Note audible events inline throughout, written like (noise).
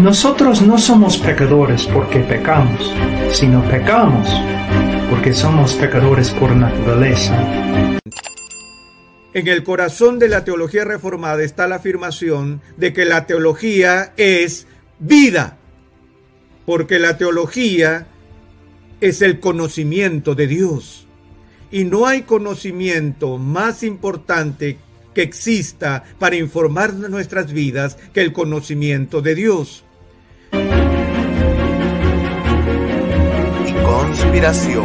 Nosotros no somos pecadores porque pecamos, sino pecamos porque somos pecadores por naturaleza. En el corazón de la teología reformada está la afirmación de que la teología es vida, porque la teología es el conocimiento de Dios. Y no hay conocimiento más importante que exista para informar nuestras vidas que el conocimiento de Dios. Conspiración.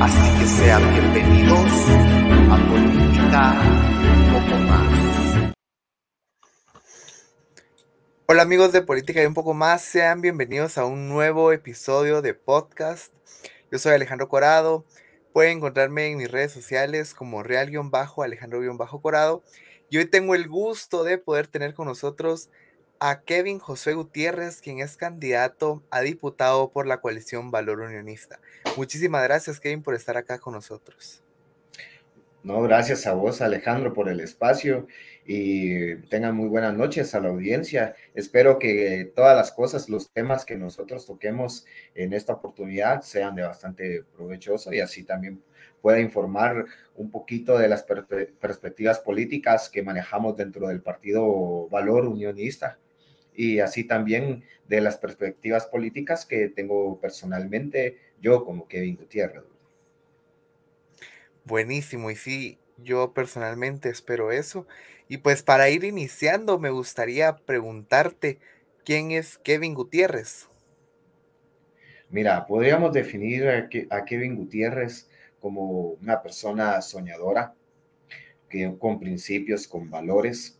Así que sean bienvenidos a Política un poco más. Hola amigos de Política y un poco más, sean bienvenidos a un nuevo episodio de podcast. Yo soy Alejandro Corado. Pueden encontrarme en mis redes sociales como real-alejandro-corado. Y hoy tengo el gusto de poder tener con nosotros a Kevin José Gutiérrez, quien es candidato a diputado por la coalición Valor Unionista. Muchísimas gracias, Kevin, por estar acá con nosotros. No, gracias a vos, Alejandro, por el espacio y tengan muy buenas noches a la audiencia. Espero que todas las cosas, los temas que nosotros toquemos en esta oportunidad sean de bastante provechoso y así también pueda informar un poquito de las perspe- perspectivas políticas que manejamos dentro del partido Valor Unionista y así también de las perspectivas políticas que tengo personalmente yo como Kevin Gutiérrez. Buenísimo, y sí, yo personalmente espero eso. Y pues para ir iniciando, me gustaría preguntarte, ¿quién es Kevin Gutiérrez? Mira, podríamos definir a, Ke- a Kevin Gutiérrez como una persona soñadora, que, con principios, con valores,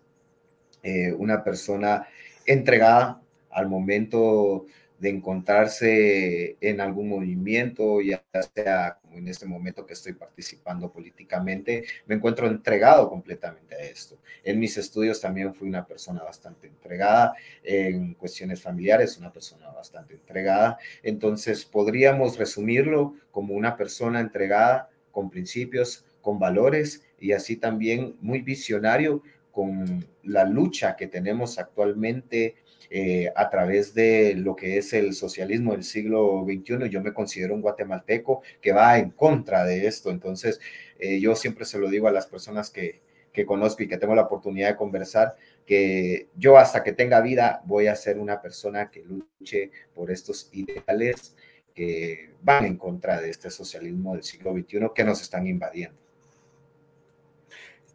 eh, una persona entregada al momento de encontrarse en algún movimiento, ya sea como en este momento que estoy participando políticamente, me encuentro entregado completamente a esto. En mis estudios también fui una persona bastante entregada, en cuestiones familiares, una persona bastante entregada. Entonces, podríamos resumirlo como una persona entregada con principios, con valores y así también muy visionario con la lucha que tenemos actualmente eh, a través de lo que es el socialismo del siglo XXI. Yo me considero un guatemalteco que va en contra de esto. Entonces, eh, yo siempre se lo digo a las personas que, que conozco y que tengo la oportunidad de conversar, que yo hasta que tenga vida voy a ser una persona que luche por estos ideales que van en contra de este socialismo del siglo XXI que nos están invadiendo.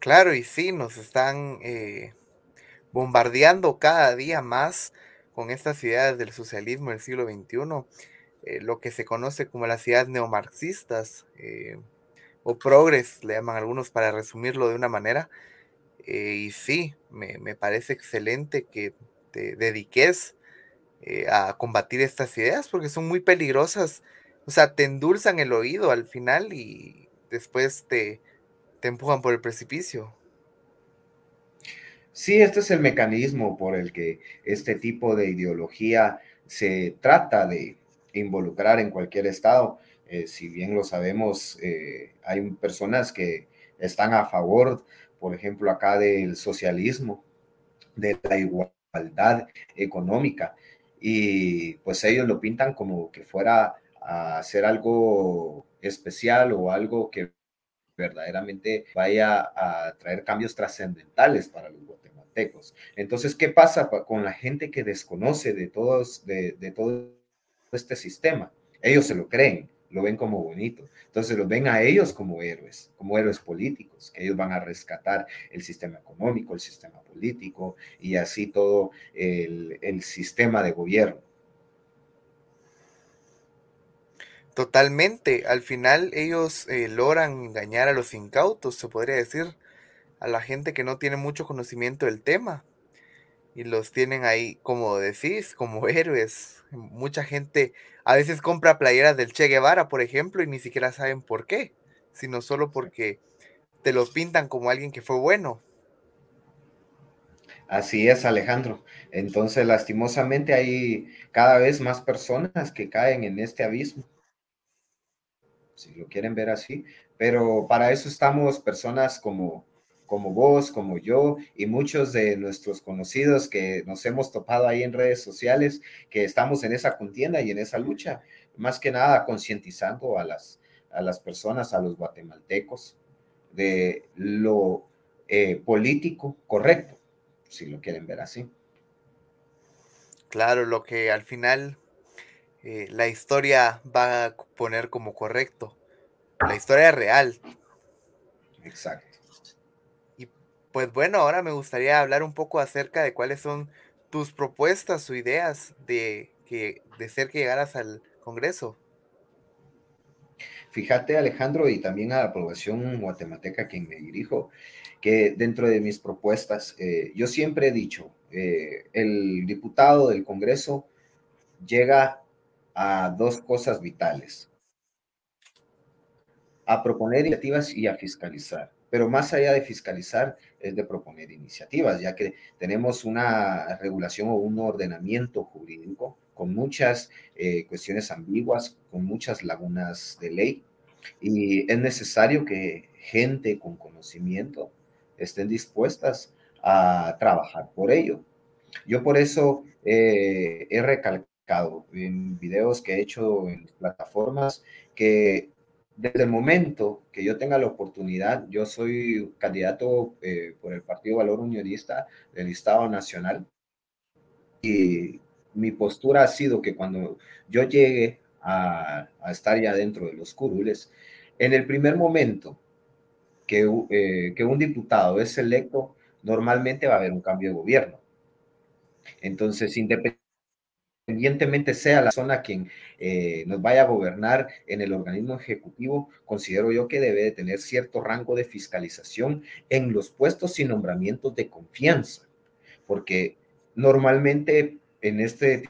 Claro, y sí, nos están eh, bombardeando cada día más con estas ideas del socialismo del siglo XXI, eh, lo que se conoce como las ideas neomarxistas eh, o progres, le llaman algunos para resumirlo de una manera. Y sí, me, me parece excelente que te dediques a combatir estas ideas porque son muy peligrosas. O sea, te endulzan el oído al final y después te, te empujan por el precipicio. Sí, este es el mecanismo por el que este tipo de ideología se trata de involucrar en cualquier estado. Eh, si bien lo sabemos, eh, hay personas que están a favor, por ejemplo, acá del socialismo, de la igualdad económica, y pues ellos lo pintan como que fuera a hacer algo especial o algo que verdaderamente vaya a traer cambios trascendentales para los guatemaltecos. Entonces, ¿qué pasa con la gente que desconoce de, todos, de, de todo este sistema? Ellos se lo creen, lo ven como bonito. Entonces los ven a ellos como héroes, como héroes políticos, que ellos van a rescatar el sistema económico, el sistema político y así todo el, el sistema de gobierno. Totalmente. Al final ellos eh, logran engañar a los incautos, se podría decir, a la gente que no tiene mucho conocimiento del tema. Y los tienen ahí, como decís, como (laughs) héroes. Mucha gente a veces compra playeras del Che Guevara, por ejemplo, y ni siquiera saben por qué, sino solo porque te los pintan como alguien que fue bueno. Así es, Alejandro. Entonces, lastimosamente hay cada vez más personas que caen en este abismo si lo quieren ver así, pero para eso estamos personas como, como vos, como yo y muchos de nuestros conocidos que nos hemos topado ahí en redes sociales, que estamos en esa contienda y en esa lucha, más que nada concientizando a las, a las personas, a los guatemaltecos, de lo eh, político correcto, si lo quieren ver así. Claro, lo que al final eh, la historia va a poner como correcto. La historia real. Exacto. Y pues bueno, ahora me gustaría hablar un poco acerca de cuáles son tus propuestas o ideas de, que, de ser que llegaras al Congreso. Fíjate, Alejandro, y también a la población guatemalteca a quien me dirijo, que dentro de mis propuestas, eh, yo siempre he dicho, eh, el diputado del Congreso llega a dos cosas vitales, a proponer iniciativas y a fiscalizar. Pero más allá de fiscalizar, es de proponer iniciativas, ya que tenemos una regulación o un ordenamiento jurídico con muchas eh, cuestiones ambiguas, con muchas lagunas de ley, y es necesario que gente con conocimiento estén dispuestas a trabajar por ello. Yo por eso eh, he recalcado en videos que he hecho en plataformas que desde el momento que yo tenga la oportunidad, yo soy candidato eh, por el Partido Valor Unionista del Estado Nacional y mi postura ha sido que cuando yo llegue a, estar ya dentro de los curules, en el primer momento que, eh, que un diputado es electo, normalmente va a haber un cambio de gobierno. Entonces, independientemente independientemente sea la zona quien eh, nos vaya a gobernar en el organismo ejecutivo, considero yo que debe de tener cierto rango de fiscalización en los puestos y nombramientos de confianza, porque normalmente en este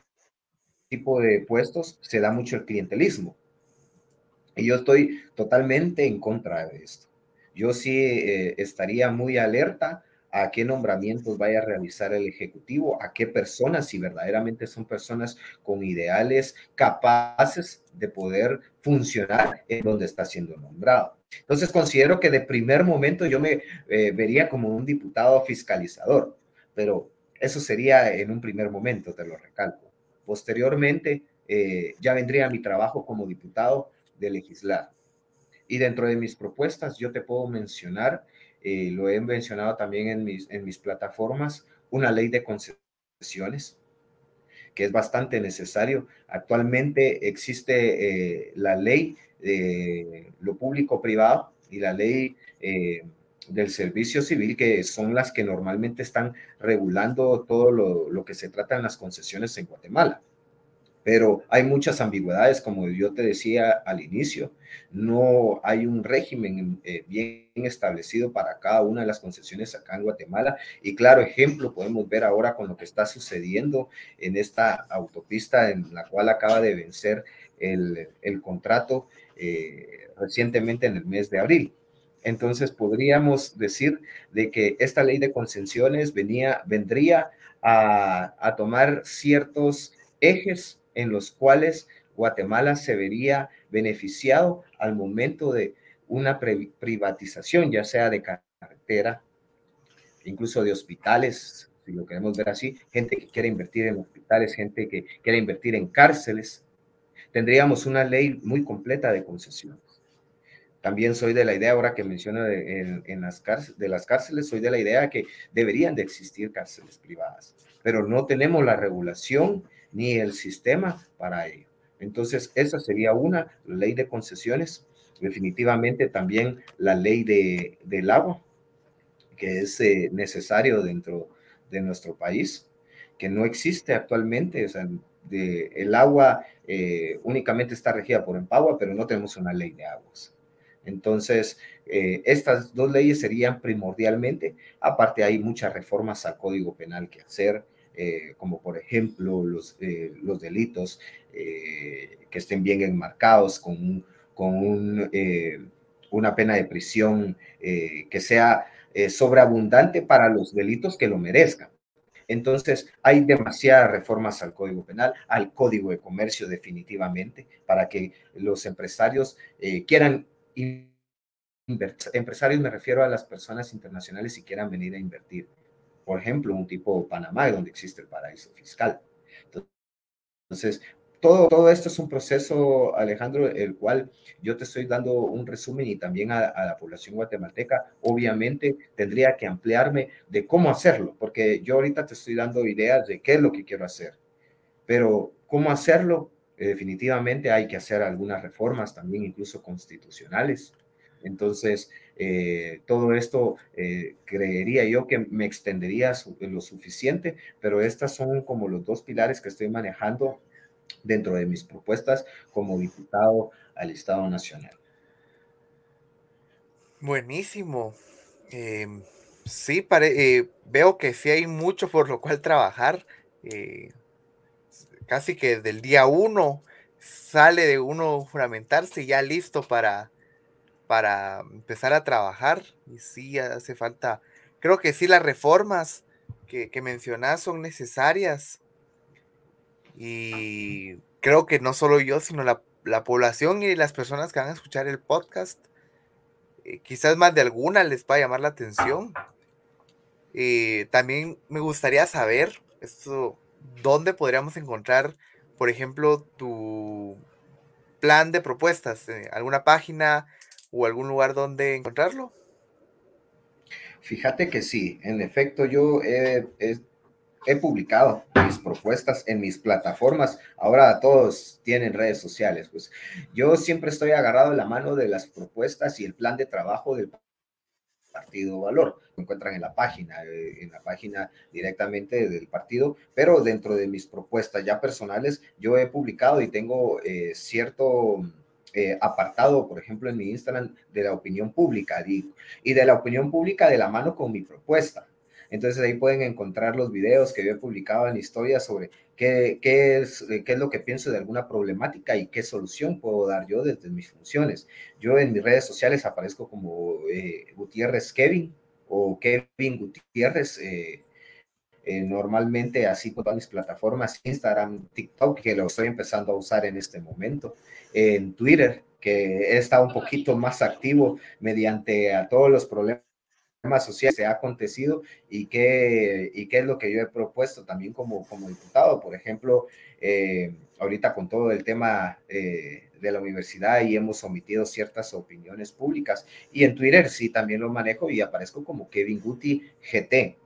tipo de puestos se da mucho el clientelismo. Y yo estoy totalmente en contra de esto. Yo sí eh, estaría muy alerta a qué nombramientos vaya a realizar el Ejecutivo, a qué personas, si verdaderamente son personas con ideales capaces de poder funcionar en donde está siendo nombrado. Entonces considero que de primer momento yo me eh, vería como un diputado fiscalizador, pero eso sería en un primer momento, te lo recalco. Posteriormente, eh, ya vendría mi trabajo como diputado de legislar. Y dentro de mis propuestas, yo te puedo mencionar eh, lo he mencionado también en mis, en mis plataformas, una ley de concesiones, que es bastante necesario. Actualmente existe eh, la ley de lo público-privado y la ley eh, del servicio civil, que son las que normalmente están regulando todo lo, lo que se trata en las concesiones en Guatemala pero hay muchas ambigüedades, como yo te decía al inicio. No hay un régimen eh, bien establecido para cada una de las concesiones acá en Guatemala. Y claro, ejemplo, podemos ver ahora con lo que está sucediendo en esta autopista en la cual acaba de vencer el, contrato eh, recientemente en el mes de abril. Entonces podríamos decir de que esta ley de concesiones venía, vendría a, a tomar ciertos ejes en los cuales Guatemala se vería beneficiado al momento de una privatización, ya sea de carretera, incluso de hospitales, si lo queremos ver así, gente que quiere invertir en hospitales, gente que quiere invertir en cárceles. Tendríamos una ley muy completa de concesiones. También soy de la idea, ahora que menciona de, en, las cárceles, las cárceles, soy de la idea que deberían de existir cárceles privadas, pero no tenemos la regulación ni el sistema para ello. Entonces, esa sería una, ley de concesiones, definitivamente también la ley de, del agua, que es eh, necesario dentro de nuestro país, que no existe actualmente, o sea, el agua eh, únicamente está regida por Empagua, pero no tenemos una ley de aguas. Entonces, eh, estas dos leyes serían primordialmente, aparte hay muchas reformas al Código Penal que hacer, eh, como por ejemplo los, eh, los delitos que estén bien enmarcados con, con un, una pena de prisión que sea sobreabundante para los delitos que lo merezcan. Entonces, hay demasiadas reformas al Código Penal, al Código de Comercio definitivamente, para que los empresarios quieran empresarios me refiero a las personas internacionales si quieran venir a invertir. Por ejemplo, un tipo Panamá, donde existe el paraíso fiscal. Entonces, todo, todo esto es un proceso, Alejandro, el cual yo te estoy dando un resumen y también a, a, la población guatemalteca. Obviamente tendría que ampliarme de cómo hacerlo, porque yo ahorita te estoy dando ideas de qué es lo que quiero hacer, pero cómo hacerlo, eh, definitivamente hay que hacer algunas reformas también, incluso constitucionales. Entonces, eh, todo esto eh, creería yo que me extendería lo suficiente, pero estas son como los dos pilares que estoy manejando dentro de mis propuestas como diputado al Estado Nacional. Buenísimo. Em, sí, veo que sí hay mucho por lo cual trabajar casi que del día uno sale de uno juramentarse ya listo para, para empezar a trabajar. Y sí, hace falta, creo que sí, las reformas que, que mencionas son necesarias. Y creo que no solo yo, sino la, población y las personas que van a escuchar el podcast, eh, quizás más de alguna les va a llamar la atención. Eh, también me gustaría saber, esto ¿dónde podríamos encontrar, por ejemplo, tu plan de propuestas? Eh, ¿Alguna página o algún lugar donde encontrarlo? Fíjate que sí, en efecto yo he, publicado mis propuestas en mis plataformas. Ahora todos tienen redes sociales. Pues yo siempre estoy agarrado en la mano de las propuestas y el plan de trabajo del Partido Valor. Lo encuentran en la página, eh, en la página directamente del partido, pero dentro de mis propuestas ya personales, yo he publicado y tengo eh, cierto eh, apartado, por ejemplo, en mi Instagram de la opinión pública, digo, y de la opinión pública de la mano con mi propuesta. Entonces ahí pueden encontrar los videos que yo he publicado en historia sobre qué, qué, es, eh, qué es lo que pienso de alguna problemática y qué solución puedo dar yo desde mis funciones. Yo en mis redes sociales aparezco como eh, Gutiérrez Kevin o Kevin Gutiérrez. Eh, normalmente así por todas mis plataformas, Instagram, TikTok, que lo estoy empezando a usar en este momento, en Twitter, que he estado un poquito más activo mediante a todos los problemas social se ha acontecido y qué, y qué es lo que yo he propuesto también como, como diputado. Por ejemplo, eh, ahorita con todo el tema eh, de la universidad y hemos omitido ciertas opiniones públicas. Y en Twitter sí también lo manejo y aparezco como Kevin Guti GT.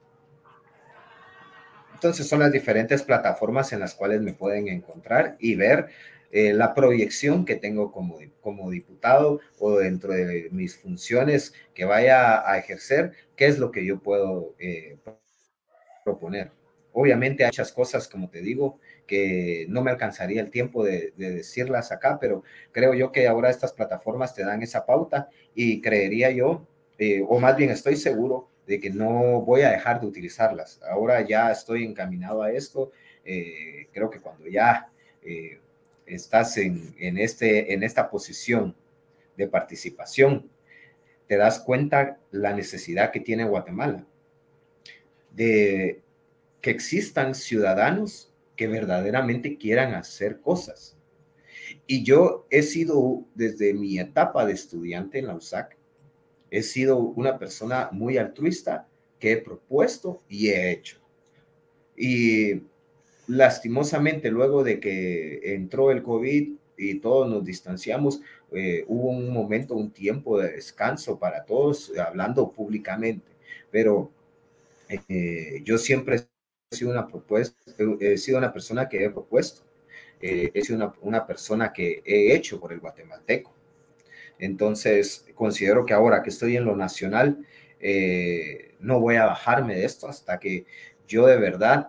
Entonces son las diferentes plataformas en las cuales me pueden encontrar y ver eh, la proyección que tengo como, como diputado o dentro de mis funciones que vaya a ejercer, qué es lo que yo puedo eh, proponer. Obviamente hay muchas cosas, como te digo, que no me alcanzaría el tiempo de, decirlas acá, pero creo yo que ahora estas plataformas te dan esa pauta y creería yo, eh, o más bien estoy seguro de que no voy a dejar de utilizarlas. Ahora ya estoy encaminado a esto. creo que cuando ya estás en, este, en esta posición de participación, te das cuenta la necesidad que tiene Guatemala de que existan ciudadanos que verdaderamente quieran hacer cosas. Y yo he sido, desde mi etapa de estudiante en la USAC, he sido una persona muy altruista que he propuesto y he hecho. Y lastimosamente luego de que entró el COVID, y todos nos distanciamos, eh, hubo un momento, un tiempo de descanso para todos, hablando públicamente, pero eh, yo siempre he sido una propuesta, he sido una persona que he propuesto, eh, he sido una, una, persona que he hecho por el guatemalteco. Entonces, considero que ahora que estoy en lo nacional, no voy a bajarme de esto hasta que yo de verdad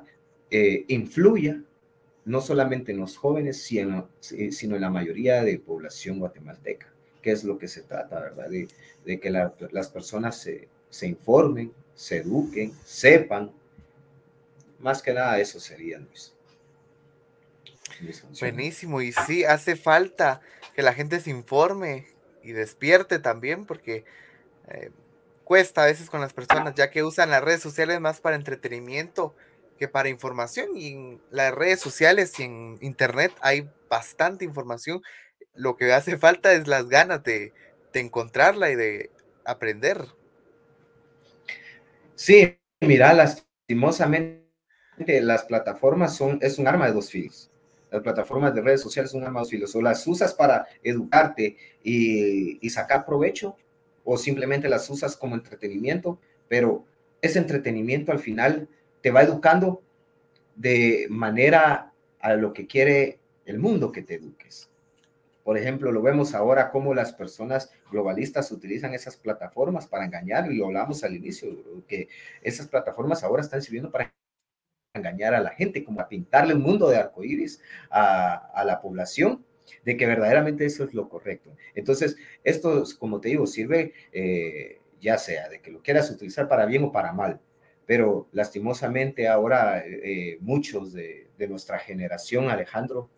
influya no solamente en los jóvenes, sino, sino en la mayoría de población guatemalteca, que es lo que se trata, ¿verdad? De, que las personas se, se, informen, se eduquen, sepan. Más que nada eso sería, Luis. Buenísimo, y sí, hace falta que la gente se informe y despierte también, porque eh, cuesta a veces con las personas, ya que usan las redes sociales más para entretenimiento que para información y en las redes sociales y en internet hay bastante información. Lo que hace (laughs) falta es las ganas de, encontrarla y de aprender. Sí, mira, lastimosamente las plataformas son, es un arma de dos filos. Las plataformas de redes sociales son un arma de dos filos. O las usas para educarte y, y sacar provecho, o simplemente las usas como entretenimiento, pero ese entretenimiento al final te va educando de manera a lo que quiere el mundo que te eduques. Por ejemplo, lo vemos ahora cómo las personas globalistas utilizan esas plataformas para engañar, y lo hablamos al inicio, que esas plataformas ahora están sirviendo para engañar a la gente, como a pintarle un mundo de arcoíris a, a la población, de que verdaderamente eso es lo correcto. Entonces, esto, como te digo, sirve eh, ya sea de que lo quieras utilizar para bien o para mal, pero lastimosamente ahora eh, muchos de, nuestra generación, Alejandro,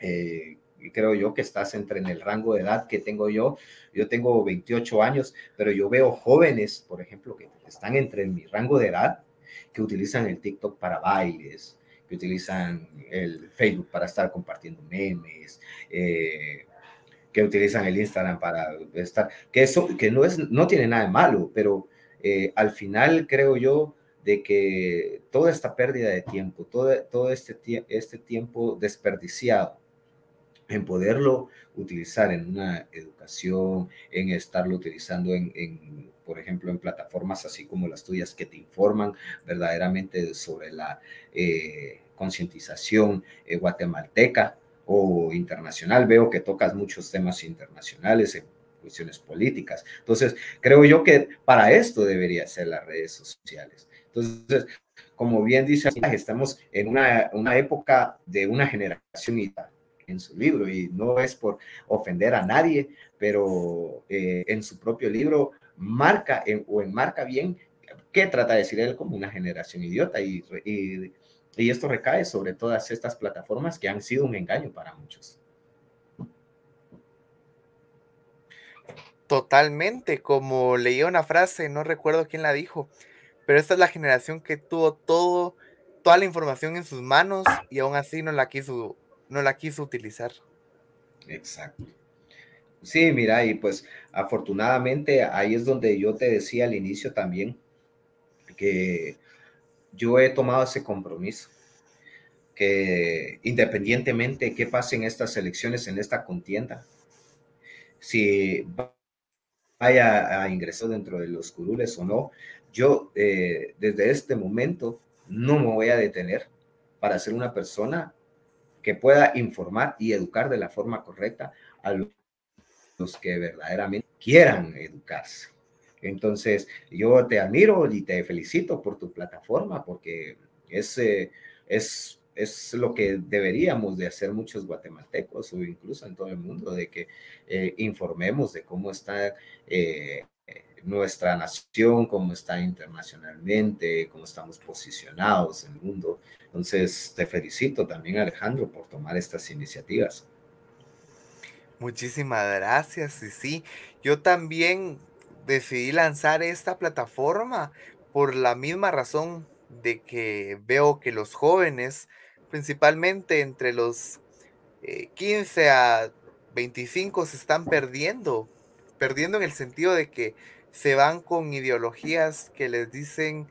eh, creo yo que estás entre en el rango de edad que tengo yo. Yo tengo 28 años, pero yo veo jóvenes, por ejemplo, que están entre mi rango de edad, que utilizan el TikTok para bailes, que utilizan el Facebook para estar compartiendo memes, eh, que utilizan el Instagram para estar, que eso, que no es, no tiene nada de malo, pero al final creo yo de que toda esta pérdida de tiempo, todo, todo este, este tiempo desperdiciado en poderlo utilizar en una educación, en estarlo utilizando en, por ejemplo, en plataformas así como las tuyas que te informan verdaderamente sobre la eh, concientización eh, guatemalteca o internacional. Veo que tocas muchos temas internacionales en cuestiones políticas. Entonces, creo yo que para esto debería ser las redes sociales entonces, como bien dice, estamos en una, una época de una generación en su libro y no es por ofender a nadie, pero eh, en su propio libro marca o enmarca bien qué trata de decir él como una generación idiota y, y, y esto recae sobre todas estas plataformas que han sido un engaño para muchos. Totalmente, como leí una frase, no recuerdo quién la dijo, pero esta es la generación que tuvo todo, toda la información en sus manos y aún así no la quiso, no la quiso utilizar. Exacto. Sí, mira, y pues afortunadamente ahí es donde yo te decía al inicio también que yo he tomado ese compromiso, que independientemente de qué pase en estas elecciones, en esta contienda, si vaya a ingresar dentro de los curules o no, yo eh, desde este momento no me voy a detener para ser una persona que pueda informar y educar de la forma correcta a los que verdaderamente quieran educarse. Entonces, yo te admiro y te felicito por tu plataforma porque es, eh, es, es lo que deberíamos de hacer muchos guatemaltecos o incluso en todo el mundo, de que eh, informemos de cómo está nuestra nación, cómo está internacionalmente, cómo estamos posicionados en el mundo. Entonces, te felicito también, Alejandro, por tomar estas iniciativas. Muchísimas gracias. Y sí, yo también decidí lanzar esta plataforma por la misma razón de que veo que los jóvenes, principalmente entre los 15 eh, a 25, se están perdiendo, perdiendo en el sentido de que se van con ideologías que les dicen,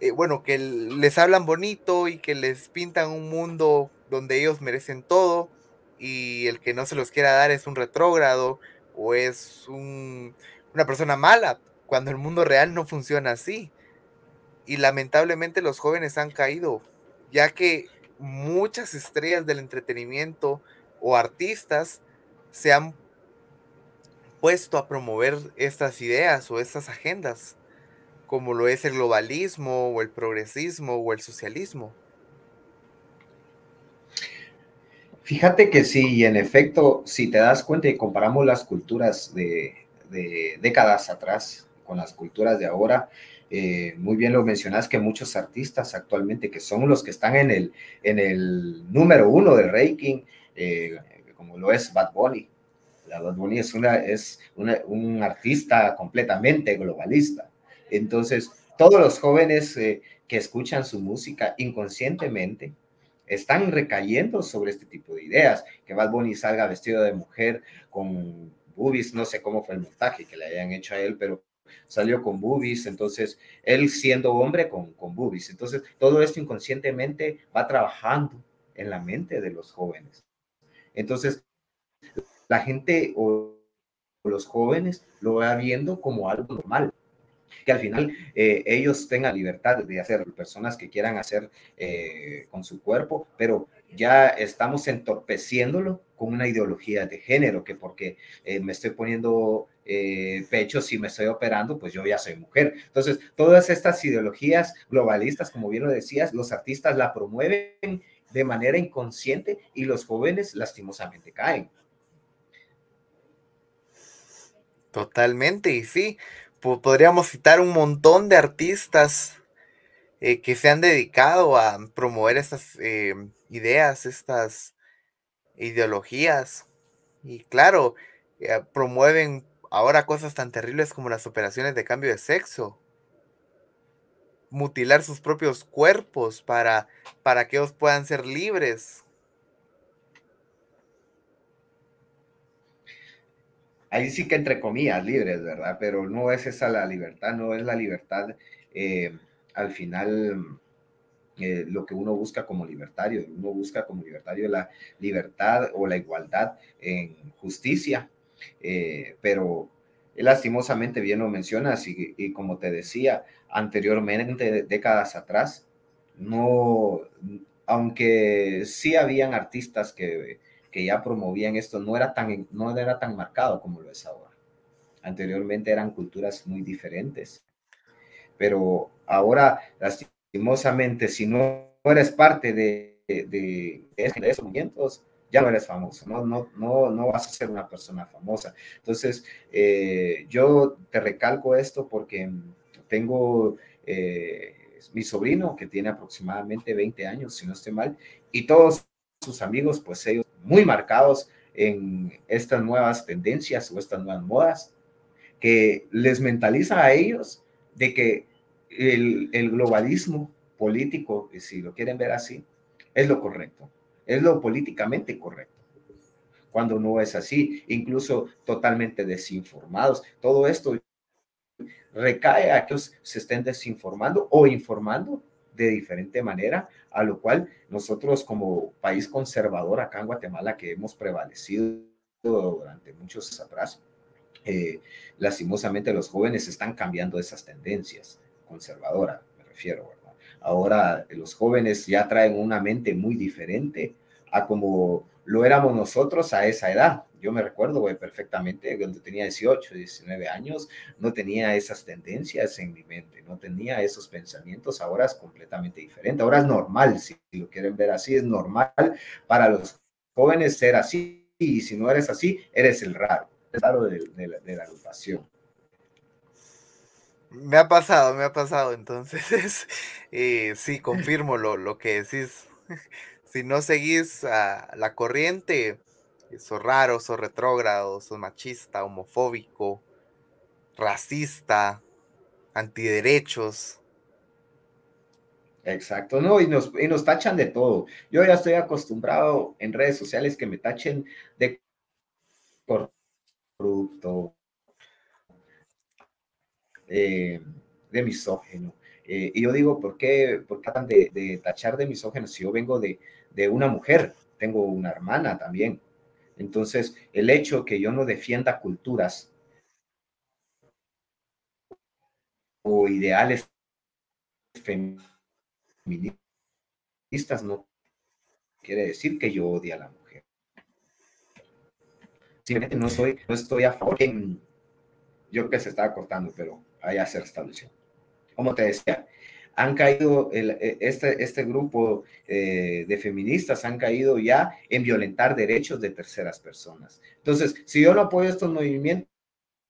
eh, bueno, que les hablan bonito y que les pintan un mundo donde ellos merecen todo y el que no se los quiera dar es un retrógrado o es una persona mala, cuando el mundo real no funciona así. Y lamentablemente los jóvenes han caído, ya que muchas estrellas del entretenimiento o artistas se han puesto a promover estas ideas o estas agendas, como lo es el globalismo o el progresismo o el socialismo. Fíjate que sí, y en efecto, si te das cuenta y comparamos las culturas de, décadas atrás con las culturas de ahora, eh, muy bien lo mencionas que muchos artistas actualmente que son los que están en el, en el número uno del ranking, eh, como lo es Bad Bunny. La Bad Bunny es, una, es un artista completamente globalista. Entonces, todos los jóvenes eh, que escuchan su música inconscientemente, están recayendo sobre este tipo de ideas, que Bad Bunny salga vestido de mujer con boobies, no sé cómo fue el montaje que le hayan hecho a él, pero salió con boobies, entonces él siendo hombre con, con boobies, entonces todo esto inconscientemente va trabajando en la mente de los jóvenes. Entonces, la gente o los jóvenes lo va viendo como algo normal que al final eh, ellos tengan libertad de hacer, personas que quieran hacer eh, con su cuerpo, pero ya estamos entorpeciéndolo con una ideología de género, que porque eh, me estoy poniendo pechos y me estoy operando, pues yo ya soy mujer. Entonces, todas estas ideologías globalistas, como bien lo decías, los artistas la promueven de manera inconsciente y los jóvenes lastimosamente caen. Totalmente, y sí, podríamos citar un montón de artistas eh, que se han dedicado a promover estas eh, ideas, estas ideologías. Y claro, eh, promueven ahora cosas tan terribles como las operaciones de cambio de sexo. Mutilar sus propios cuerpos para, para que ellos puedan ser libres. Ahí sí que entre comillas libres, ¿verdad? Pero no es esa la libertad, no es la libertad eh, al final eh, lo que uno busca como libertario. Uno busca como libertario la libertad o la igualdad en justicia, eh, pero lastimosamente bien lo mencionas y, y como te decía anteriormente, décadas atrás, no, aunque sí habían artistas que que ya promovían esto no era tan, no era tan marcado como lo es ahora. Anteriormente eran culturas muy diferentes, pero ahora, lastimosamente, si no eres parte de, de, esos movimientos, ya no eres famoso, no, no, no, no vas a ser una persona famosa. Entonces, eh, yo te recalco esto porque tengo eh, mi sobrino que tiene aproximadamente 20 años, si no estoy mal, y todos sus amigos, pues ellos muy marcados en estas nuevas tendencias o estas nuevas modas, que les mentaliza a ellos de que el, globalismo político, si lo quieren ver así, es lo correcto, es lo políticamente correcto cuando no es así, incluso totalmente desinformados. Todo esto recae a que se estén desinformando o informando de diferente manera, a lo cual nosotros como país conservador acá en Guatemala, que hemos prevalecido durante muchos años atrás, eh, lastimosamente los jóvenes están cambiando esas tendencias conservadoras, me refiero. Ahora los jóvenes ya traen una mente muy diferente a como lo éramos nosotros a esa edad. Yo me recuerdo perfectamente cuando tenía 18, 19 años, no tenía esas tendencias en mi mente, no tenía esos pensamientos. Ahora es completamente diferente. Ahora es normal, si lo quieren ver así, es normal para los jóvenes ser así. Y si no eres así, eres el raro, el raro de, la, agrupación. Me ha pasado, me ha pasado. Entonces, (laughs) eh, sí, confirmo lo, lo que decís (laughs) si no seguís a la corriente, sos raro, sos retrógrado, sos machista, homofóbico, racista, antiderechos. Exacto, no, y nos, y nos tachan de todo. Yo ya estoy acostumbrado en redes sociales que me tachen de corrupto, de misógeno. Eh, y yo digo, ¿por qué, por tratan de, de, tachar de misógeno si yo vengo de, de una mujer, tengo una hermana también, Entonces, el hecho que yo no defienda culturas o ideales feministas no quiere decir que yo odie a la mujer. Simplemente no soy, no estoy a favor. yo que se estaba cortando, pero allá se restableció. Como te decía, han caído, e, este, este grupo eh, de feministas han caído ya en violentar derechos de terceras personas. Entonces, si yo no apoyo estos movimientos,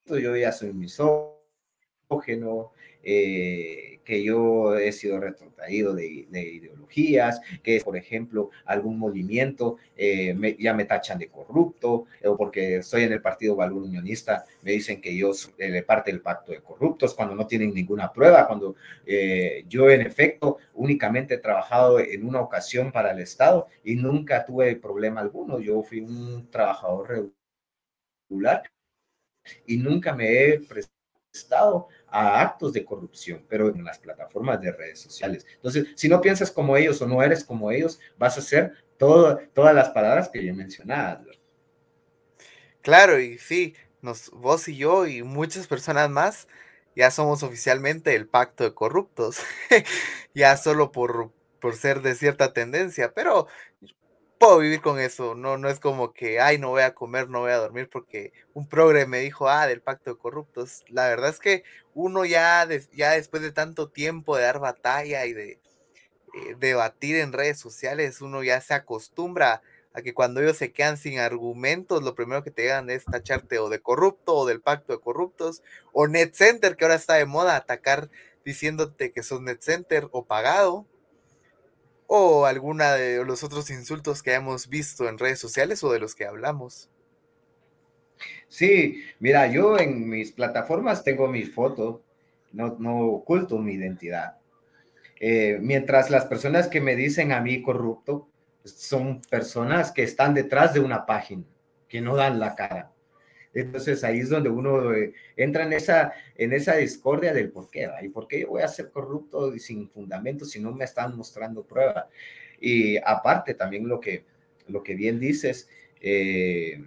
yo ya soy misógeno, eh, que yo he sido retrotraído de, ideologías, que por ejemplo algún movimiento eh, ya me tachan de corrupto, o porque estoy en el partido valor unionista, me dicen que yo soy de parte del pacto de corruptos, cuando no tienen ninguna prueba, cuando eh, yo en efecto únicamente he trabajado en una ocasión para el Estado y nunca tuve problema alguno, yo fui un trabajador regular y nunca me he prestado a actos de corrupción, pero en las plataformas de redes sociales. Entonces, si no piensas como ellos o no eres como ellos, vas a hacer todas las palabras que yo mencionaba. Claro, y sí, nos, vos y yo y muchas personas más ya somos oficialmente el pacto de corruptos, (laughs) ya solo por, por ser de cierta tendencia, pero vivir con eso, no, no es como que, ay, no voy a comer, no voy a dormir porque un progre me dijo, ah, del pacto de corruptos. La verdad es que uno ya, ya después de tanto tiempo de dar batalla y de eh, debatir en redes sociales, uno ya se acostumbra a que cuando ellos se quedan sin argumentos, lo primero que te digan es tacharte o de corrupto o del pacto de corruptos, o NetCenter, que ahora está de moda, atacar diciéndote que sos NetCenter o pagado o alguna de los otros insultos que hemos visto en redes sociales o de los que hablamos. Sí, mira, yo en mis plataformas tengo mi foto, no, no oculto mi identidad. Eh, mientras las personas que me dicen a mí corrupto son personas que están detrás de una página, que no dan la cara. Entonces ahí es donde uno eh, entra en esa, en esa discordia del por qué, ¿y por qué yo voy a ser corrupto y sin fundamento si no me están mostrando prueba? Y aparte también lo que, lo que bien dices, eh,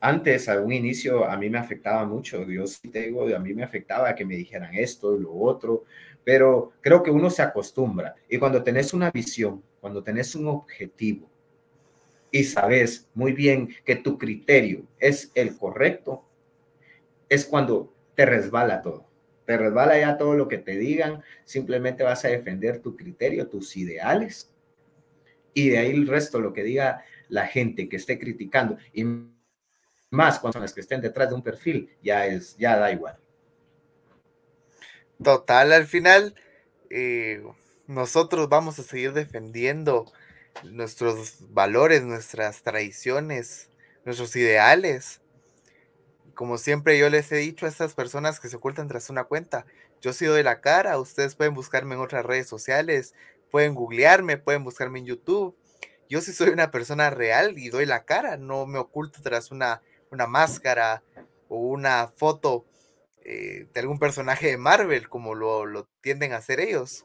antes, a un inicio, a mí me afectaba mucho, Dios te digo, a mí me afectaba que me dijeran esto y lo otro, pero creo que uno se acostumbra y cuando tenés una visión, cuando tenés un objetivo, y sabes muy bien que tu criterio es el correcto, es cuando te resbala todo. Te resbala ya todo lo que te digan, simplemente vas a defender tu criterio, tus ideales, y de ahí el resto, lo que diga la gente que esté criticando, y más cuando son las que estén detrás de un perfil, ya es, ya da igual. Total, al final, eh, nosotros vamos a seguir defendiendo nuestros valores, nuestras tradiciones, nuestros ideales. Como siempre yo les he dicho a estas personas que se ocultan tras una cuenta, yo soy de la cara, ustedes pueden buscarme en otras redes sociales, pueden googlearme, pueden buscarme en YouTube. Yo sí soy una persona real y doy la cara, no me oculto tras una, una máscara o una foto eh, de algún personaje de Marvel como lo, lo tienden a hacer ellos.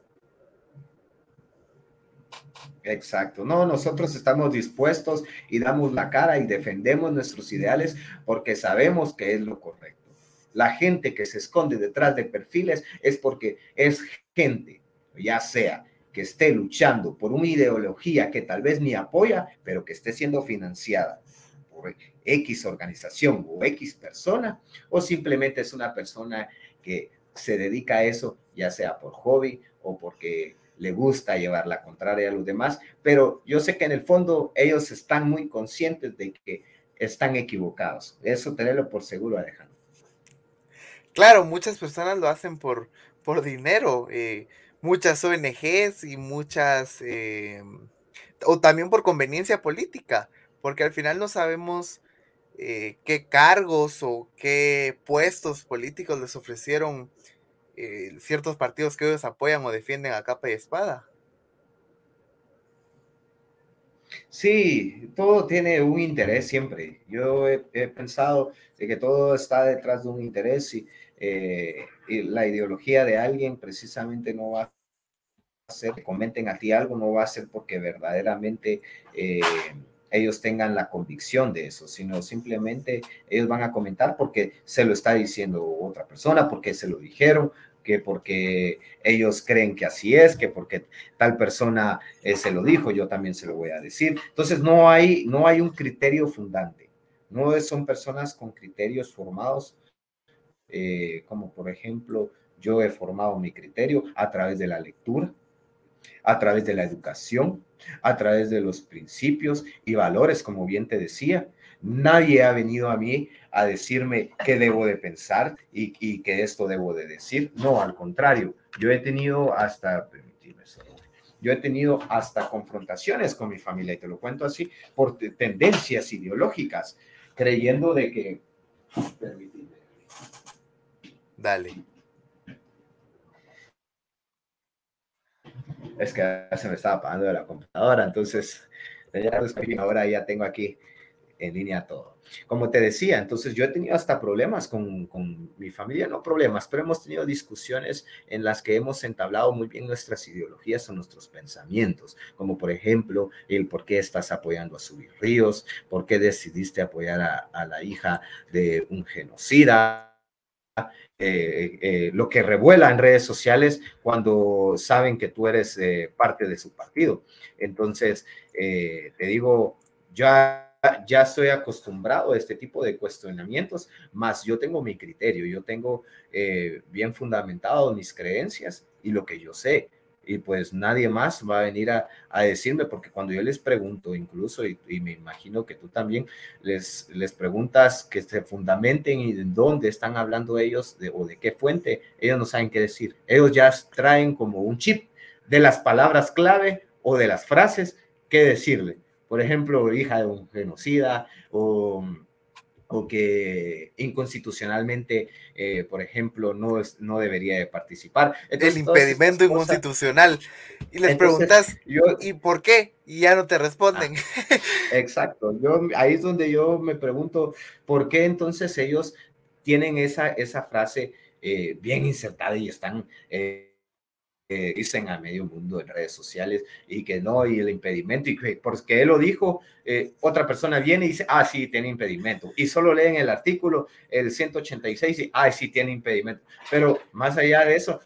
Exacto. No, nosotros estamos dispuestos y damos la cara y defendemos nuestros ideales porque sabemos que es lo correcto. La gente que se esconde detrás de perfiles es porque es gente, ya sea que esté luchando por una ideología que tal vez ni apoya, pero que esté siendo financiada por X organización o X persona, o simplemente es una persona que se dedica a eso, ya sea por hobby o porque le gusta llevar la contraria a los demás, pero yo sé que en el fondo ellos están muy conscientes de que están equivocados. Eso tenerlo por seguro, Alejandro. Claro, muchas personas lo hacen por, por dinero, eh, muchas ONGs y muchas, eh, o también por conveniencia política, porque al final no sabemos eh, qué cargos o qué puestos políticos les ofrecieron eh, ciertos partidos que ellos apoyan o defienden a capa y espada. Sí, todo tiene un interés siempre. Yo he, pensado de que todo está detrás de un interés eh, y, la ideología de alguien precisamente no va a ser que comenten a ti algo, no va a ser porque verdaderamente eh, ellos tengan la convicción de eso, sino simplemente ellos van a comentar porque se lo está diciendo otra persona, porque se lo dijeron, que porque ellos creen que así es, que porque tal persona eh, se lo dijo, yo también se lo voy a decir. Entonces no hay, no hay un criterio fundante, no son personas con criterios formados, eh, como por ejemplo yo he formado mi criterio a través de la lectura, a través de la educación, a través de los principios y valores, como bien te decía. Nadie ha venido a mí a decirme qué debo de pensar y, y que esto debo de decir. No, al contrario, yo he tenido hasta, yo he tenido hasta confrontaciones con mi familia, y te lo cuento así, por tendencias ideológicas, creyendo de que... Dale. Es que se me estaba apagando de la computadora, entonces ahora ya tengo aquí en línea todo. Como te decía, entonces yo he tenido hasta problemas con, con, mi familia, no problemas, pero hemos tenido discusiones en las que hemos entablado muy bien nuestras ideologías o nuestros pensamientos, como por ejemplo el por qué estás apoyando a Subir Ríos, por qué decidiste apoyar a, a la hija de un genocida, eh, eh, lo que revuela en redes sociales cuando saben que tú eres eh, parte de su partido. Entonces, te digo, ya, ya estoy acostumbrado a este tipo de cuestionamientos, más yo tengo mi criterio, yo tengo bien fundamentado mis creencias y lo que yo sé y pues nadie más va a venir a, decirme, porque cuando yo les pregunto, incluso, y, me imagino que tú también les, les preguntas que se fundamenten y de dónde están hablando ellos o de qué fuente, ellos no saben qué decir. Ellos ya traen como un chip de las palabras clave o de las frases que decirle. Por ejemplo, hija de un genocida o o que inconstitucionalmente, eh, por ejemplo, no, es, no debería de participar. el impedimento inconstitucional. Y les preguntas, (laughs) yo, ¿y por qué? Y ya no te responden. Ah, (laughs) exacto. Yo, ahí es donde yo me pregunto, ¿por qué entonces ellos tienen esa, esa frase eh, bien insertada y están... Eh, que dicen a medio mundo en redes sociales y que no, y el impedimento, y que porque él lo dijo, eh, otra persona viene y dice, ah, sí, tiene impedimento. Y solo leen el artículo, el 186, y, ah, sí, tiene impedimento. Pero más allá de eso,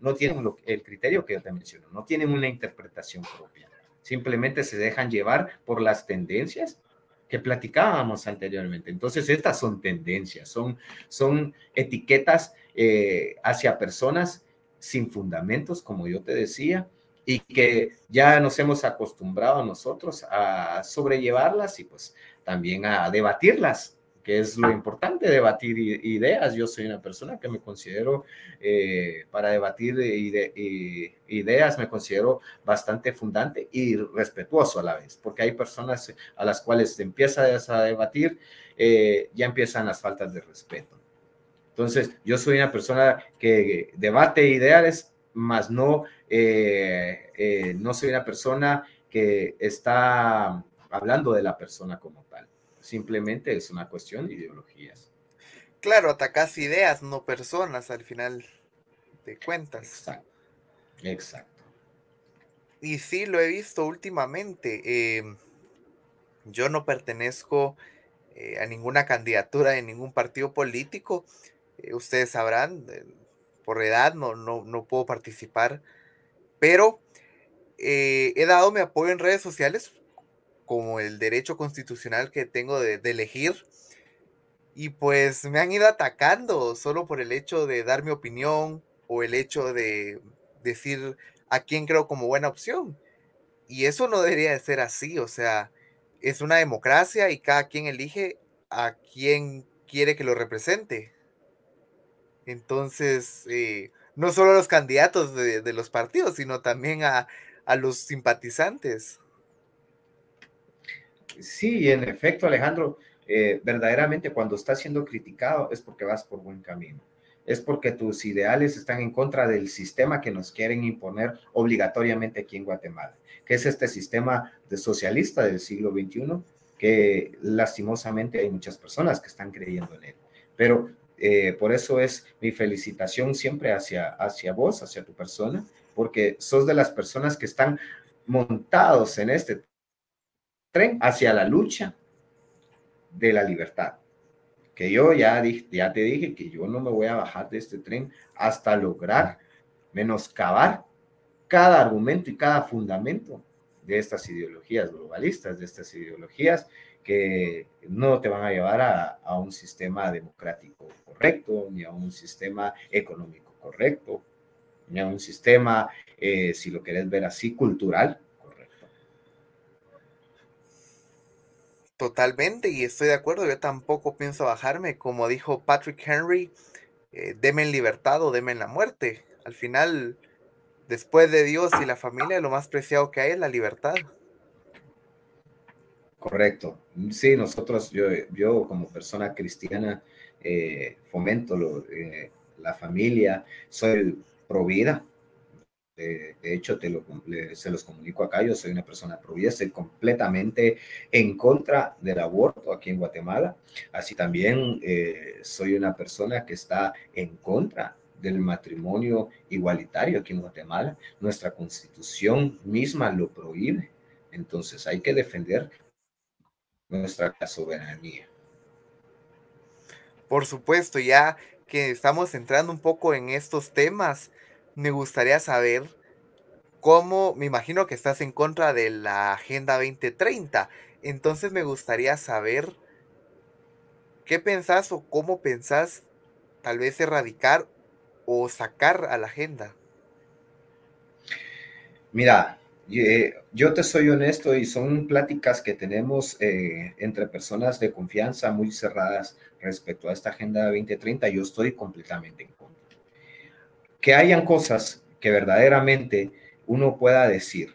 no tienen el criterio que yo te menciono, no tienen una interpretación propia. Simplemente se dejan llevar por las tendencias que platicábamos anteriormente. Entonces, estas son tendencias, son, son etiquetas eh, hacia personas sin fundamentos, como yo te decía, y que ya nos hemos acostumbrado nosotros a sobrellevarlas y pues también a debatirlas, que es lo importante, debatir ideas. Yo soy una persona que me considero, eh, para debatir ideas, me considero bastante fundante y respetuoso a la vez, porque hay personas a las cuales se empieza a debatir, eh, ya empiezan las faltas de respeto. Entonces, yo soy una persona que debate ideales, más no, eh, eh, no soy una persona que está hablando de la persona como tal. Simplemente es una cuestión de ideologías. Claro, atacas ideas, no personas al final de cuentas. Exacto. Exacto. Y sí, lo he visto últimamente. Em, yo no pertenezco eh, a ninguna candidatura de ningún partido político, ustedes sabrán, por edad no, no, puedo participar, pero eh, he dado mi apoyo en redes sociales como el derecho constitucional que tengo de, elegir. Y pues me han ido atacando solo por el hecho de dar mi opinión o el hecho de decir a quién creo como buena opción. Y eso no debería de ser así, o sea, es una democracia y cada quien elige a quien quiere que lo represente. Entonces, eh, no solo a los candidatos de, los partidos, sino también a, los simpatizantes. Sí, en efecto, Alejandro, eh, verdaderamente cuando estás siendo criticado es porque vas por buen camino. Es porque tus ideales están en contra del sistema que nos quieren imponer obligatoriamente aquí en Guatemala, que es este sistema de socialista del siglo XXI, que lastimosamente hay muchas personas que están creyendo en él. Pero eh, por eso es mi felicitación siempre hacia, hacia vos, hacia tu persona, porque sos de las personas que están montados en este tren hacia la lucha de la libertad. Que yo ya, ya te dije que yo no me voy a bajar de este tren hasta lograr menoscabar cada argumento y cada fundamento de estas ideologías globalistas, de estas ideologías que no te van a llevar a, un sistema democrático correcto, ni a un sistema económico correcto, ni a un sistema, eh, si lo querés ver así, cultural correcto. Totalmente, y estoy de acuerdo, yo tampoco pienso bajarme, como dijo Patrick Henry, eh, deme en libertad o deme en la muerte. Al final, después de Dios y la familia, lo más preciado que hay es la libertad. Correcto. Sí, nosotros, yo, yo como persona cristiana, eh, fomento eh, la familia, soy pro vida. de hecho, te lo, se los comunico acá, yo soy una persona pro vida, completamente en contra del aborto aquí en Guatemala. Así también eh, soy una persona que está en contra del matrimonio igualitario aquí en Guatemala. Nuestra constitución misma lo prohíbe. Entonces hay que defender nuestra soberanía. Por supuesto, ya que estamos entrando un poco en estos temas, me gustaría saber cómo, me imagino que estás en contra de la Agenda 2030, entonces me gustaría saber qué pensás o cómo pensás tal vez erradicar o sacar a la agenda. Mira, yo te soy honesto y son pláticas que tenemos eh, entre personas de confianza muy cerradas respecto a esta Agenda 2030. Yo estoy completamente en contra. Que hayan cosas que verdaderamente uno pueda decir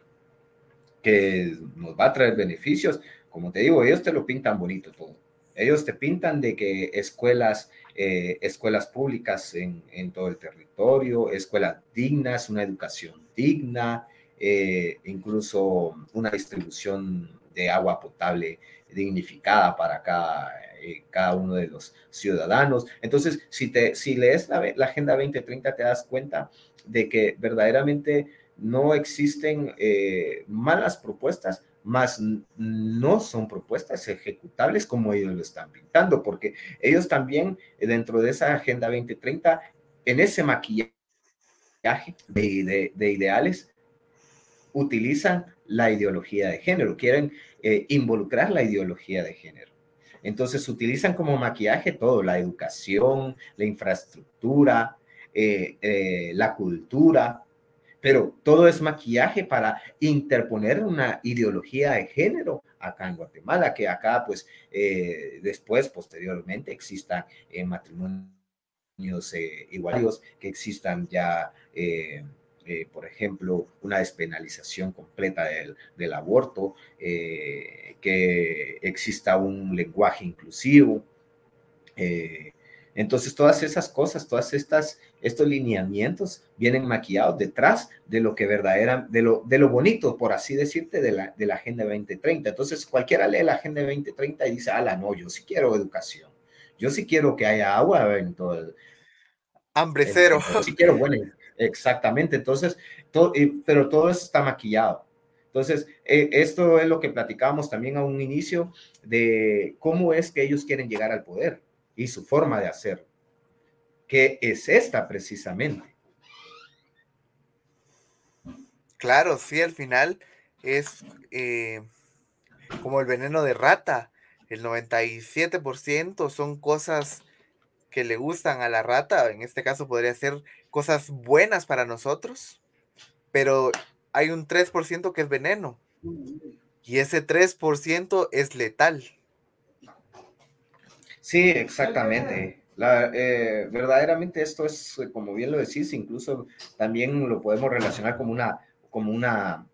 que nos va a traer beneficios, como te digo, ellos te lo pintan bonito todo. Ellos te pintan de que escuelas, eh, escuelas públicas en, en todo el territorio, escuelas dignas, una educación digna, eh, incluso una distribución de agua potable dignificada para cada, eh, cada uno de los ciudadanos. Entonces, si, te, si lees la, la, Agenda 2030, te das cuenta de que verdaderamente no existen eh, malas propuestas, más no son propuestas ejecutables como ellos lo están pintando, porque ellos también dentro de esa Agenda 2030, en ese maquillaje de, de ideales, utilizan la ideología de género, quieren eh, involucrar la ideología de género. Entonces utilizan como maquillaje todo, la educación, la infraestructura, eh, eh, la cultura, pero todo es maquillaje para interponer una ideología de género acá en Guatemala, que acá pues después, posteriormente, existan matrimonios iguales, que existan ya eh, por ejemplo, una despenalización completa del, aborto, eh, que exista un lenguaje inclusivo. Eh, entonces, todas esas cosas, todas estas, estos lineamientos vienen maquillados detrás de lo que verdadera, de lo, de lo bonito, por así decirte, de la, de la Agenda 2030. Entonces, cualquiera lee la Agenda 2030 y dice, ala, no, yo sí quiero educación. Yo sí quiero que haya agua en todo el... Hambre cero. Yo sí quiero buena, (laughs) Exactamente, entonces, todo, pero todo eso está maquillado. Entonces, eh, esto es lo que platicábamos también a un inicio de cómo es que ellos quieren llegar al poder y su forma de hacer, que es esta precisamente. Claro, sí, al final es eh, como el veneno de rata. El 97% son cosas que le gustan a la rata. En este caso podría ser cosas buenas para nosotros, pero hay un 3% que es veneno. Y ese 3% es letal. Sí, exactamente. La, eh, verdaderamente esto es, como bien lo decís, incluso también lo podemos relacionar como una, como una,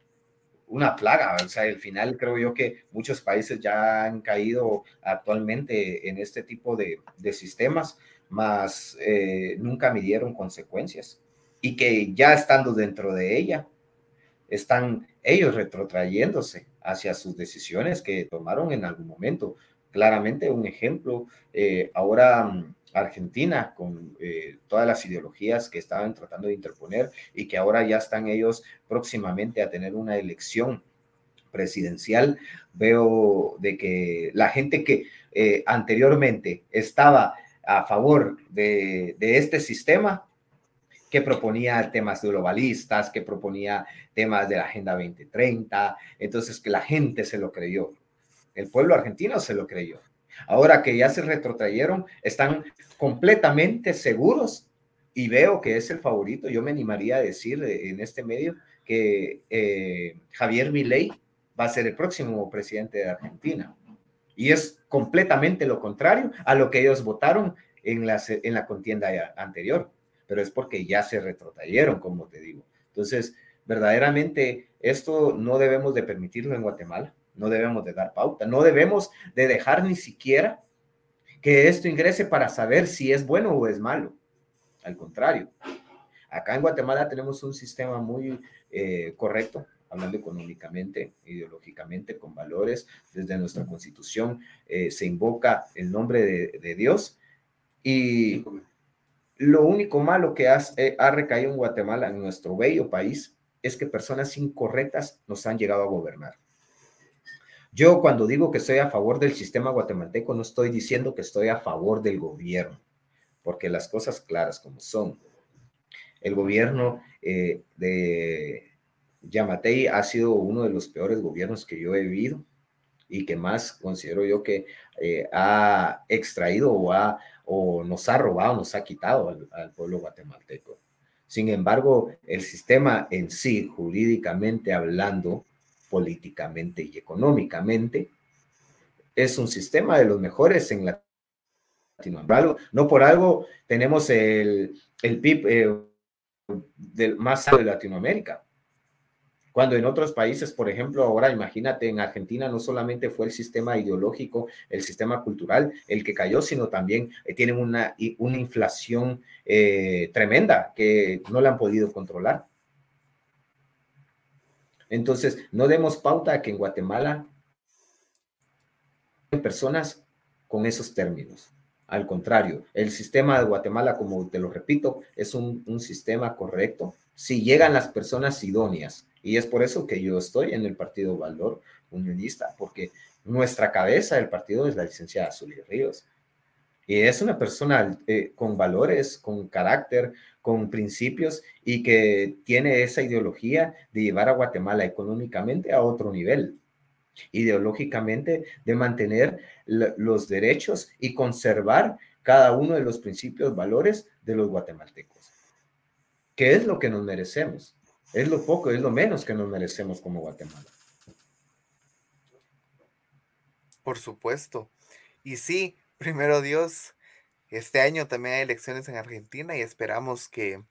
una plaga. O sea, al final creo yo que muchos países ya han caído actualmente en este tipo de, de sistemas más eh, nunca midieron consecuencias y que ya estando dentro de ella, están ellos retrotrayéndose hacia sus decisiones que tomaron en algún momento. Claramente un ejemplo, eh, ahora mm, Argentina con eh, todas las ideologías que estaban tratando de interponer y que ahora ya están ellos próximamente a tener una elección presidencial, veo de que la gente que eh, anteriormente estaba a favor de, este sistema, que proponía temas globalistas, que proponía temas de la Agenda 2030, entonces que la gente se lo creyó, el pueblo argentino se lo creyó. Ahora que ya se retrotrayeron, están completamente seguros y veo que es el favorito. Yo me animaría a decir en este medio que eh, Javier Milei va a ser el próximo presidente de Argentina. Y es completamente lo contrario a lo que ellos votaron en la, en la contienda anterior, pero es porque ya se retrotrayeron, como te digo. Entonces, verdaderamente, esto no debemos de permitirlo en Guatemala, no debemos de dar pauta, no debemos de dejar ni siquiera que esto ingrese para saber si es bueno o es malo. Al contrario, acá en Guatemala tenemos un sistema muy eh, correcto, hablando económicamente, ideológicamente, con valores. Desde nuestra constitución eh, se invoca el nombre de, Dios y lo único malo que eh, ha recaído en Guatemala, en nuestro bello país, es que personas incorrectas nos han llegado a gobernar. Yo cuando digo que estoy a favor del sistema guatemalteco, no estoy diciendo que estoy a favor del gobierno, porque las cosas claras como son. El gobierno eh, de Yamatei ha sido uno de los peores gobiernos que yo he vivido y que más considero yo que eh, ha extraído o, ha, o nos ha robado, nos ha quitado al, pueblo guatemalteco. Sin embargo, el sistema en sí, jurídicamente hablando, políticamente y económicamente, es un sistema de los mejores en Latinoamérica. No por algo tenemos el, el PIB eh, del más alto de Latinoamérica. Cuando en otros países, por ejemplo, ahora imagínate, en Argentina no solamente fue el sistema ideológico, el sistema cultural el que cayó, sino también eh, tienen una, una inflación eh, tremenda que no la han podido controlar. Entonces, no demos pauta a que en Guatemala hay personas con esos términos. Al contrario, el sistema de Guatemala, como te lo repito, es un, un sistema correcto. Si llegan las personas idóneas, y es por eso que yo estoy en el Partido Valor Unionista, porque nuestra cabeza del partido es la licenciada Zully Ríos. Y es una persona eh, con valores, con carácter, con principios y que tiene esa ideología de llevar a Guatemala económicamente a otro nivel, ideológicamente de mantener los derechos y conservar cada uno de los principios, valores de los guatemaltecos. ¿Qué es lo que nos merecemos? Es lo poco, es lo menos que nos merecemos como Guatemala. Por supuesto. Y sí, primero Dios, este año también hay elecciones en Argentina y esperamos que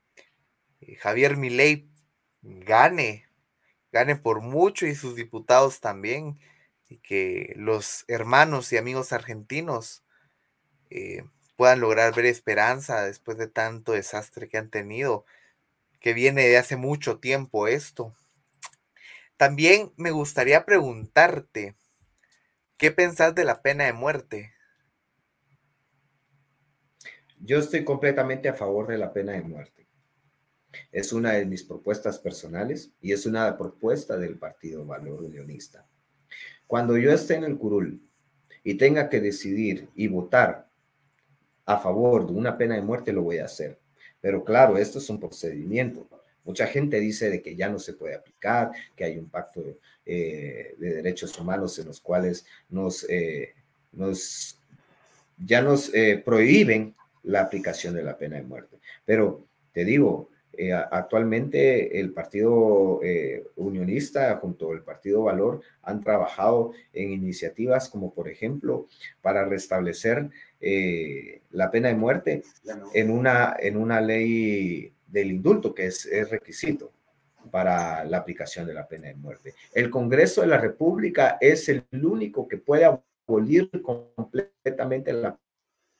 eh, Javier Milei gane, gane por mucho y sus diputados también, y que los hermanos y amigos argentinos eh, puedan lograr ver esperanza después de tanto desastre que han tenido que viene de hace mucho tiempo esto. También me gustaría preguntarte, ¿qué pensás de la pena de muerte? Yo estoy completamente a favor de la pena de muerte. Es una de mis propuestas personales y es una propuesta del Partido Valor Unionista. Cuando yo esté en el curul y tenga que decidir y votar a favor de una pena de muerte, lo voy a hacer. Pero claro, esto es un procedimiento. Mucha gente dice de que ya no se puede aplicar, que hay un pacto eh, de derechos humanos en los cuales nos, eh, nos ya nos eh, prohíben la aplicación de la pena de muerte. Pero te digo, actualmente el Partido Unionista junto al Partido Valor han trabajado en iniciativas como por ejemplo para restablecer eh, la pena de muerte en una, en una ley del indulto, que es, requisito para la aplicación de la pena de muerte. El Congreso de la República es el único que puede abolir completamente la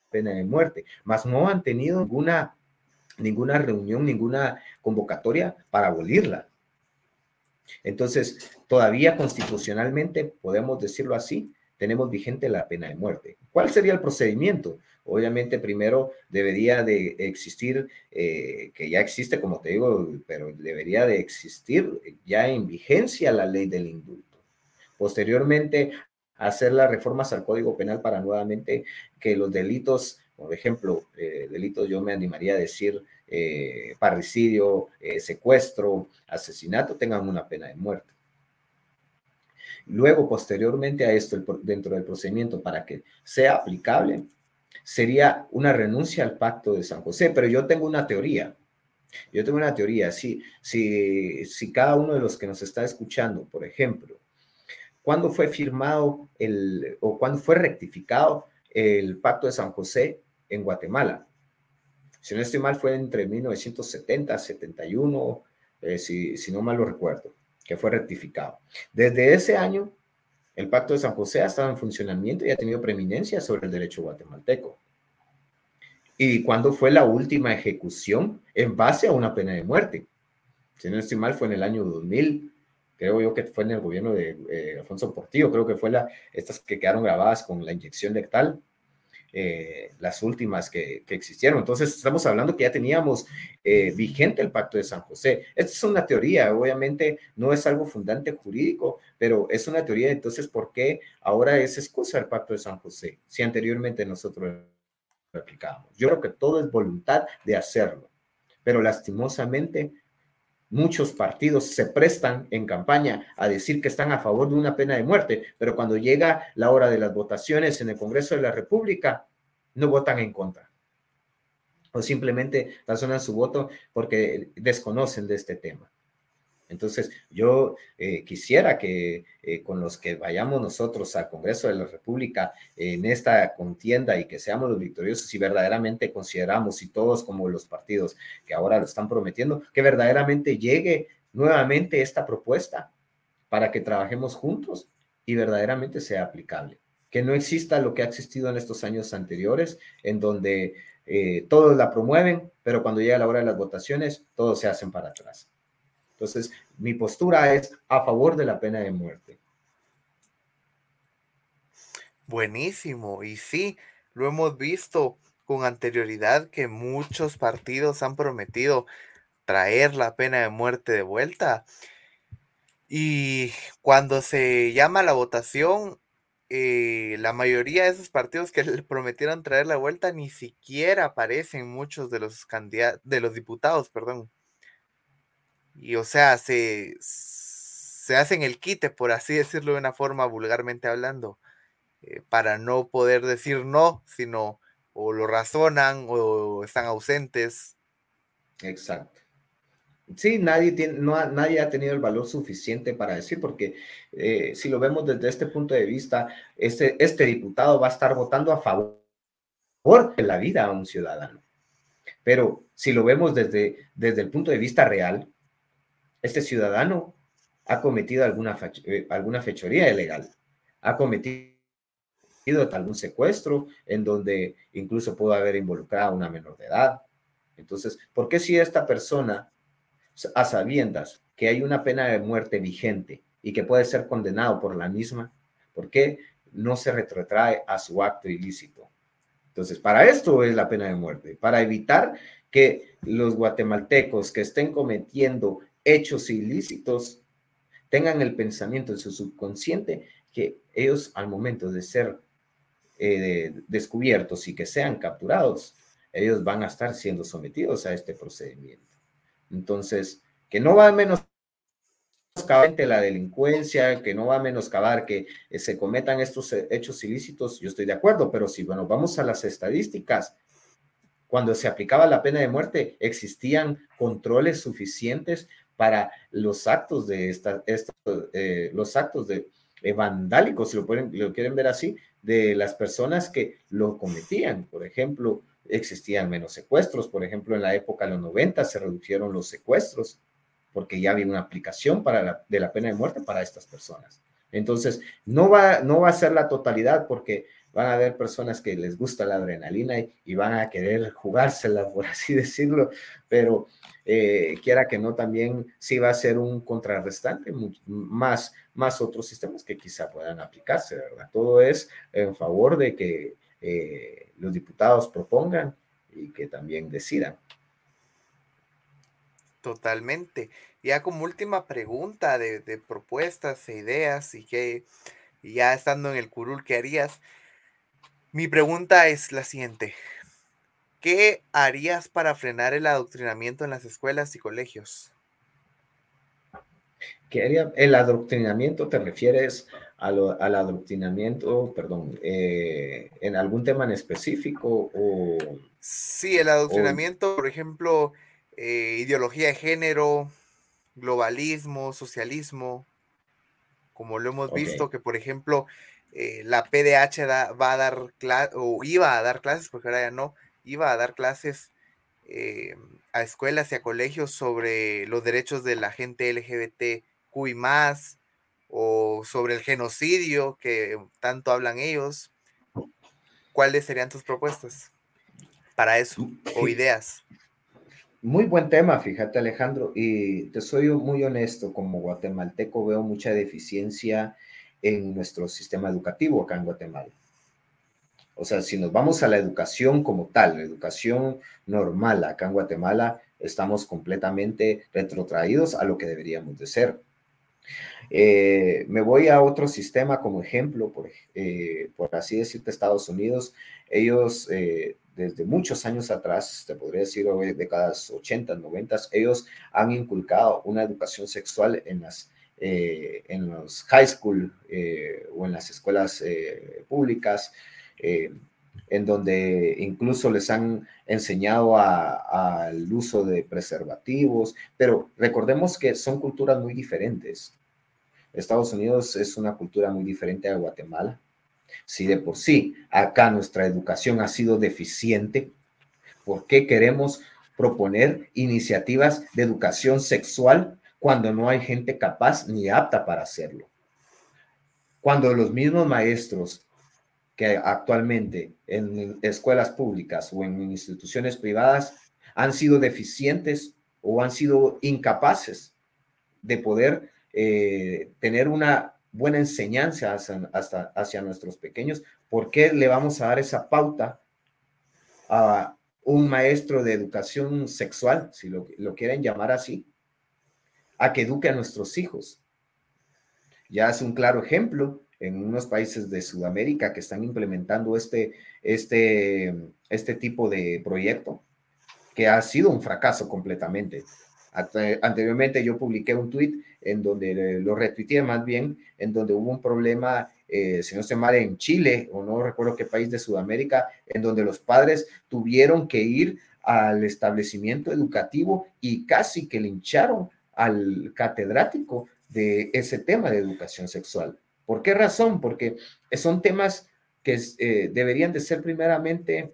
pena de muerte, mas no han tenido ninguna, ninguna reunión, ninguna convocatoria para abolirla. Entonces, todavía constitucionalmente, podemos decirlo así, tenemos vigente la pena de muerte. ¿Cuál sería el procedimiento? Obviamente, primero debería de existir, eh, que ya existe, como te digo, pero debería de existir ya en vigencia la ley del indulto. Posteriormente, hacer las reformas al Código Penal para nuevamente que los delitos, por ejemplo, eh, delitos yo me animaría a decir eh, parricidio, secuestro, asesinato, tengan una pena de muerte. Luego, posteriormente a esto, dentro del procedimiento, para que sea aplicable, sería una renuncia al pacto de San José. Pero yo tengo una teoría. Yo tengo una teoría. Si, si, si cada uno de los que nos está escuchando, por ejemplo, ¿cuándo fue firmado el, o cuándo fue rectificado el pacto de San José en Guatemala? Si no estoy mal, fue entre 1970, 71, eh, si, si no mal lo recuerdo, que fue rectificado. Desde ese año, el Pacto de San José ha estado en funcionamiento y ha tenido preeminencia sobre el derecho guatemalteco. ¿Y cuándo fue la última ejecución en base a una pena de muerte? Si no estoy mal, fue en el año 2000. Creo yo que fue en el gobierno de eh, Alfonso Portillo. Creo que fue la, estas que quedaron grabadas con la inyección letal. Eh, las últimas que, existieron. Entonces, estamos hablando que ya teníamos eh, vigente el pacto de San José. Esta es una teoría, obviamente no es algo fundante jurídico, pero es una teoría. Entonces, ¿por qué ahora es excusa el pacto de San José si anteriormente nosotros lo aplicábamos? Yo creo que todo es voluntad de hacerlo, pero lastimosamente muchos partidos se prestan en campaña a decir que están a favor de una pena de muerte, pero cuando llega la hora de las votaciones en el Congreso de la República, no votan en contra. O simplemente razonan su voto porque desconocen de este tema. Entonces, yo eh, quisiera que eh, con los que vayamos nosotros al Congreso de la República en esta contienda y que seamos los victoriosos y verdaderamente consideramos, y todos como los partidos que ahora lo están prometiendo, que verdaderamente llegue nuevamente esta propuesta para que trabajemos juntos y verdaderamente sea aplicable. Que no exista lo que ha existido en estos años anteriores, en donde eh, todos la promueven, pero cuando llega la hora de las votaciones, todos se hacen para atrás. Entonces, mi postura es a favor de la pena de muerte. Buenísimo. Y sí, lo hemos visto con anterioridad que muchos partidos han prometido traer la pena de muerte de vuelta. Y cuando se llama la votación, eh, la mayoría de esos partidos que (laughs) le prometieron traer la vuelta ni siquiera aparecen muchos de los de los diputados, perdón. Y o sea, se, se hacen el quite, por así (laughs) decirlo de una forma vulgarmente hablando, eh, para no poder decir no, sino o lo razonan o están ausentes. Exacto. Sí, nadie, tiene, no, nadie ha tenido el valor suficiente para decir, porque eh, si lo vemos desde este punto de vista, este, este diputado va a estar votando a favor de la vida a un ciudadano. Pero si lo vemos desde, desde el punto de vista real, este ciudadano ha cometido alguna, eh, alguna fechoría ilegal, ha cometido algún secuestro en donde incluso pudo haber involucrado a una menor de edad. Entonces, ¿por qué si esta persona, a sabiendas que hay una pena de muerte vigente y que puede ser condenado por la misma, ¿por qué no se retrotrae a su acto ilícito? Entonces, para esto es la pena de muerte, para evitar que los guatemaltecos que estén cometiendo hechos ilícitos tengan el pensamiento en su subconsciente que ellos al momento de ser eh, descubiertos y que sean capturados, ellos van a estar siendo sometidos a este procedimiento. Entonces, que no va a menoscabar la delincuencia, que no va a menoscabar que eh, se cometan estos eh, hechos ilícitos, yo estoy de acuerdo, pero si, bueno, vamos a las estadísticas, cuando se aplicaba la pena de muerte, existían controles suficientes para los actos de esta, eh, los actos de eh, vandálicos, si lo, pueden, lo quieren ver así, de las personas que lo cometían. Por ejemplo, existían menos secuestros. Por ejemplo, en la época de los 90 se redujeron los secuestros porque ya había una aplicación para de la pena de muerte para estas personas. Entonces, no va, no va a ser la totalidad porque van a haber personas que les gusta la adrenalina y, van a querer jugársela, (laughs) por así decirlo, pero eh, quiera que no, también sí va a ser un contrarrestante, más, más otros sistemas que quizá puedan aplicarse, ¿verdad? Todo es en favor de que eh, los diputados propongan y que también decidan. Totalmente. Ya como última pregunta de, de propuestas e ideas y que y ya estando en el curul, ¿qué harías? Mi pregunta es la siguiente. ¿Qué harías para frenar el adoctrinamiento en las escuelas y colegios? ¿Qué haría? ¿El adoctrinamiento te refieres al adoctrinamiento, perdón, eh, en algún tema en específico o... Sí, el adoctrinamiento, por ejemplo, eh, ideología de género, globalismo, socialismo, como lo hemos visto, que por ejemplo, eh, la PDH va a dar clases, o iba a dar clases, porque ahora ya no, iba a dar clases a escuelas y a colegios sobre los derechos de la gente LGBTQI más, o sobre el genocidio que tanto hablan ellos. ¿Cuáles serían tus propuestas para eso o ideas? Muy buen tema, fíjate Alejandro, y te soy muy honesto, como guatemalteco veo mucha deficiencia en nuestro sistema educativo acá en Guatemala. O sea, si nos vamos a la educación como tal, la educación normal acá en Guatemala, estamos completamente retrotraídos a lo que deberíamos de ser. Eh, me voy a otro sistema como ejemplo, por, eh, así decirte, Estados Unidos. Ellos, eh, desde muchos años atrás, te podría decir, décadas 80, 90, ellos han inculcado una educación sexual en las en los high school o en las escuelas públicas, en donde incluso les han enseñado al uso de preservativos, pero recordemos que son culturas muy diferentes. Estados Unidos es una cultura muy diferente a Guatemala. Si de por sí acá nuestra educación ha sido deficiente, ¿por qué queremos proponer iniciativas de educación sexual cuando no hay gente capaz ni apta para hacerlo? Cuando los mismos maestros que actualmente en escuelas públicas o en instituciones privadas han sido deficientes o han sido incapaces de poder eh, tener una buena enseñanza hacia, hasta, hacia nuestros pequeños, ¿por qué le vamos a dar esa pauta a un maestro de educación sexual, si lo, lo quieren llamar así, a que eduque a nuestros hijos? Ya es un claro ejemplo en unos países de Sudamérica que están implementando este, este, este tipo de proyecto, que ha sido un fracaso completamente. Anteriormente yo publiqué un tweet en donde lo retuiteé más bien, en donde hubo un problema, eh, si no se mal, en Chile, o no recuerdo qué país de Sudamérica, en donde los padres tuvieron que ir al establecimiento educativo y casi que lincharon al catedrático de ese tema de educación sexual. ¿Por qué razón? Porque son temas que eh, deberían de ser primeramente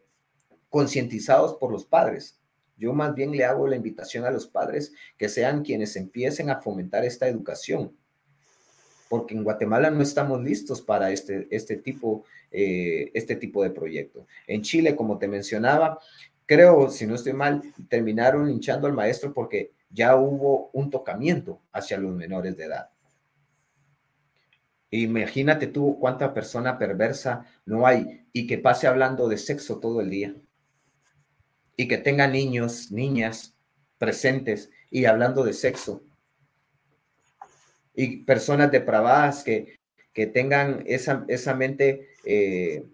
concientizados por los padres. Yo más bien le hago la invitación a los padres que sean quienes empiecen a fomentar esta educación, porque en Guatemala no estamos listos para este, este, tipo, eh, este tipo de proyecto. En Chile, como te mencionaba, creo, si no estoy mal, terminaron hinchando al maestro porque ya hubo un tocamiento hacia los menores de edad. Imagínate tú cuánta persona perversa no hay y que pase hablando de sexo todo el día y que tenga niños, niñas presentes y hablando de sexo. Y personas depravadas que, que tengan esa, esa mente eh,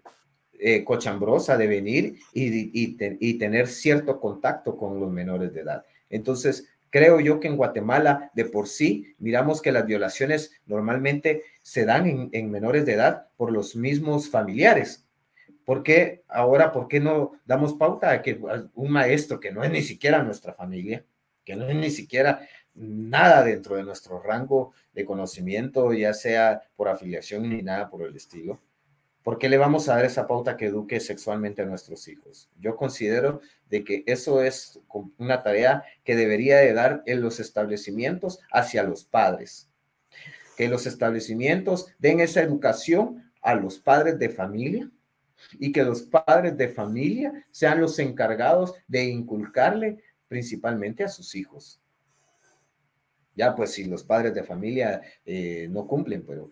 eh, cochambrosa de venir y, y tener cierto contacto con los menores de edad. Entonces, creo yo que en Guatemala de por sí miramos que las violaciones normalmente se dan en, en, menores de edad por los mismos familiares. ¿Por qué ahora, por qué no damos pauta a que un maestro que no es ni siquiera nuestra familia, que no es ni siquiera nada dentro de nuestro rango de conocimiento, ya sea por afiliación ni nada por el estilo, ¿por qué le vamos a dar esa pauta que eduque sexualmente a nuestros hijos? Yo considero de que eso es una tarea que debería de dar en los establecimientos hacia los padres. Que los establecimientos den esa educación a los padres de familia y que los padres de familia sean los encargados de inculcarle principalmente a sus hijos. Ya, pues si los padres de familia eh, no cumplen, pero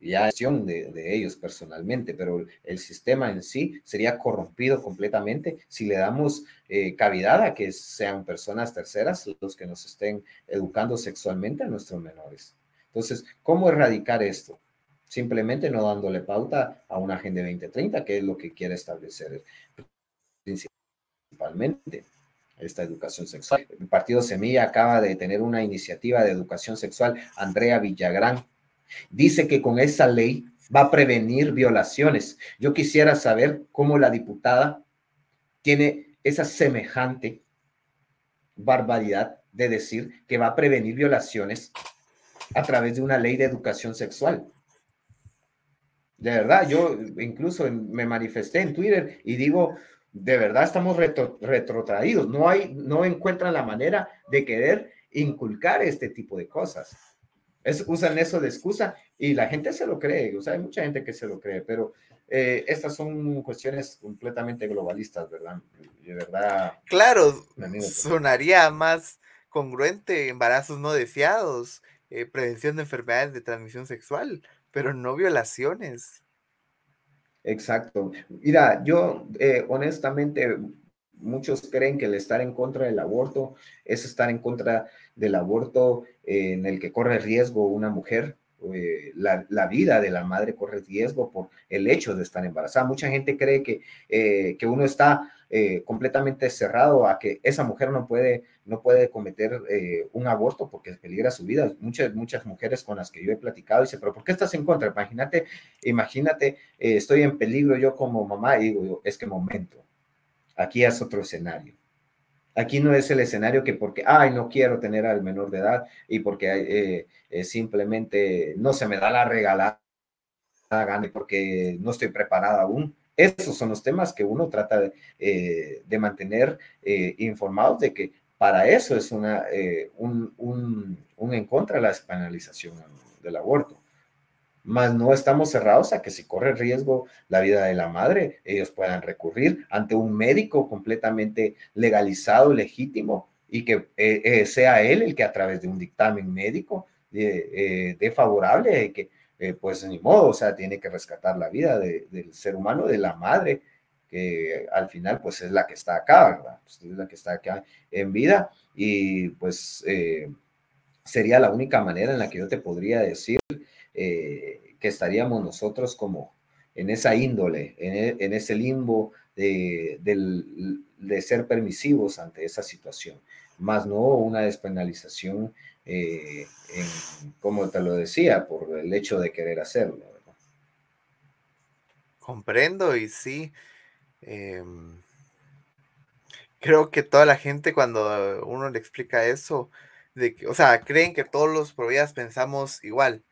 ya acción de, ellos personalmente, pero el sistema en sí sería corrompido completamente si le damos eh, cavidad a que sean personas terceras los que nos estén educando sexualmente a nuestros menores. Entonces, ¿cómo erradicar esto? Simplemente no dándole pauta a una Agenda 2030, que es lo que quiere establecer principalmente esta educación sexual. El Partido Semilla acaba de tener una iniciativa de educación sexual, Andrea Villagrán, Dice que con esa ley va a prevenir violaciones. Yo quisiera saber cómo la diputada tiene esa semejante barbaridad de decir que va a prevenir violaciones a través de una ley de educación sexual. De verdad, yo incluso me manifesté en Twitter y digo, de verdad estamos retrotraídos. No hay, no encuentran la manera de querer inculcar este tipo de cosas usan eso de excusa y la gente se lo cree, o sea, hay mucha gente que se lo cree, pero eh, estas son cuestiones completamente globalistas, ¿verdad? De verdad. Claro, sonaría más congruente embarazos no deseados, eh, prevención de enfermedades de transmisión sexual, pero no violaciones. Exacto. Mira, yo eh, honestamente, muchos creen que el estar en contra del aborto es estar en contra del aborto en el que corre riesgo una mujer, eh, la, vida de la madre corre riesgo por el hecho de estar embarazada. Mucha gente cree que, eh, que uno está eh, completamente cerrado a que esa mujer no puede, no puede cometer un aborto porque peligra su vida. Muchas, muchas mujeres con las que yo he platicado dicen, pero ¿por qué estás en contra? Imagínate, imagínate, estoy en peligro yo como mamá y digo, es que momento, aquí es otro escenario Aquí no es el escenario que porque, ay, no quiero tener al menor de edad y porque eh, eh, simplemente no se me da la regalada gana porque no estoy preparada aún. Esos son los temas que uno trata de, eh, mantener informados de que para eso es una, un, un, un, en contra de la despenalización del aborto mas no estamos cerrados a que si corre riesgo la vida de la madre, ellos puedan recurrir ante un médico completamente legalizado, legítimo, y que eh, eh, sea él el que a través de un dictamen médico eh, dé favorable, que pues ni modo, o sea, tiene que rescatar la vida del ser humano, de la madre, que al final pues es la que está acá, ¿verdad? Pues, es la que está acá en vida y pues sería la única manera en la que yo te podría decir eh, que estaríamos nosotros como en esa índole, en, e, ese limbo de, ser permisivos ante esa situación, más no una despenalización, eh, como te lo decía, por el hecho de querer hacerlo. Comprendo y sí. Em, creo que toda la gente cuando uno le explica eso, de que, o sea, creen que todos los providas pensamos igual.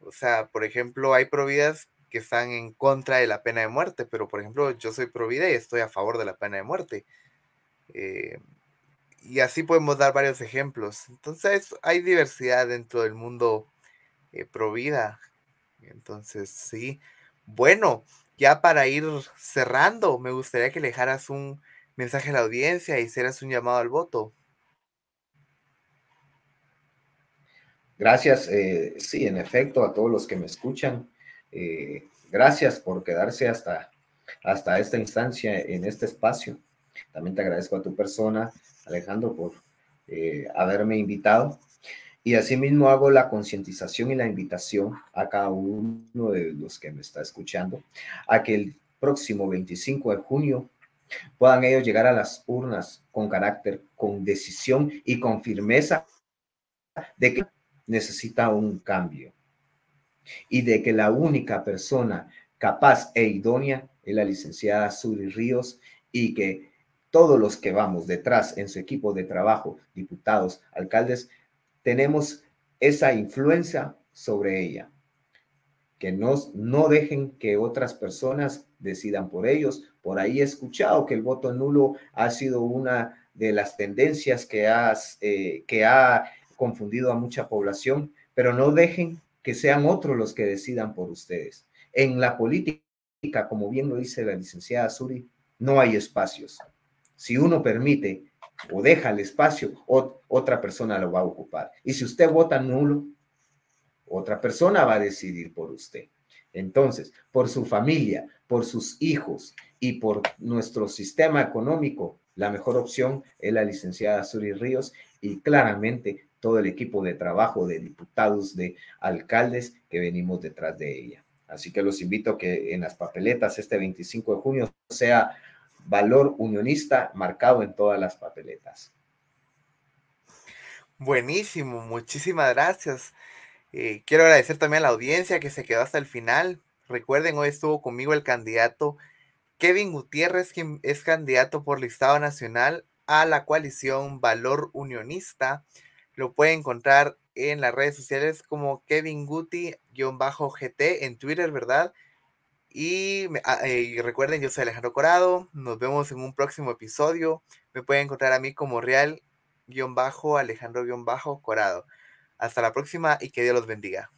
O sea, por ejemplo, hay providas que están en contra de la pena de muerte, pero por ejemplo, yo soy provida y estoy a favor de la pena de muerte. Eh, y así podemos dar varios ejemplos. Entonces, hay diversidad dentro del mundo eh, provida. Entonces, sí. Bueno, ya para ir cerrando, me gustaría que le dejaras un mensaje a la audiencia y hicieras un llamado al voto. Gracias, eh, sí, en efecto, a todos los que me escuchan. Eh, gracias por quedarse hasta, hasta esta instancia en este espacio. También te agradezco a tu persona, Alejandro, por eh, haberme invitado. Y asimismo hago la concientización y la invitación a cada uno de los que me está escuchando a que el próximo 25 de junio puedan ellos llegar a las urnas con carácter, con decisión y con firmeza de que necesita un cambio y de que la única persona capaz e idónea es la licenciada Suri Ríos y que todos los que vamos detrás en su equipo de trabajo, diputados, alcaldes, tenemos esa influencia sobre ella. Que nos, no dejen que otras personas decidan por ellos. Por ahí he escuchado que el voto nulo ha sido una de las tendencias que, has, eh, que ha confundido a mucha población, pero no dejen que sean otros los que decidan por ustedes. En la política, como bien lo dice la licenciada Suri, no hay espacios. Si uno permite o deja el espacio, otra persona lo va a ocupar. Y si usted vota nulo Otra persona va a decidir por usted. Entonces, por su familia, por sus hijos y por nuestro sistema económico, la mejor opción es la licenciada Suri Ríos y claramente todo el equipo de trabajo de diputados, de alcaldes que venimos detrás de ella. Así que los invito a que en las papeletas este 25 de junio sea valor unionista marcado en todas las papeletas. Buenísimo, muchísimas gracias. Eh, quiero agradecer también a la audiencia que se quedó hasta el final. Recuerden, hoy estuvo conmigo el candidato Kevin Gutiérrez, quien es candidato por listado nacional a la coalición Valor Unionista. Lo puede encontrar en las redes sociales como Kevin Guti-GT en Twitter, ¿verdad? Y, ah, y, recuerden, yo soy Alejandro Corado. Nos vemos en un próximo episodio. Me pueden encontrar a mí como Real-Alejandro-Corado. Hasta la próxima y que Dios los bendiga.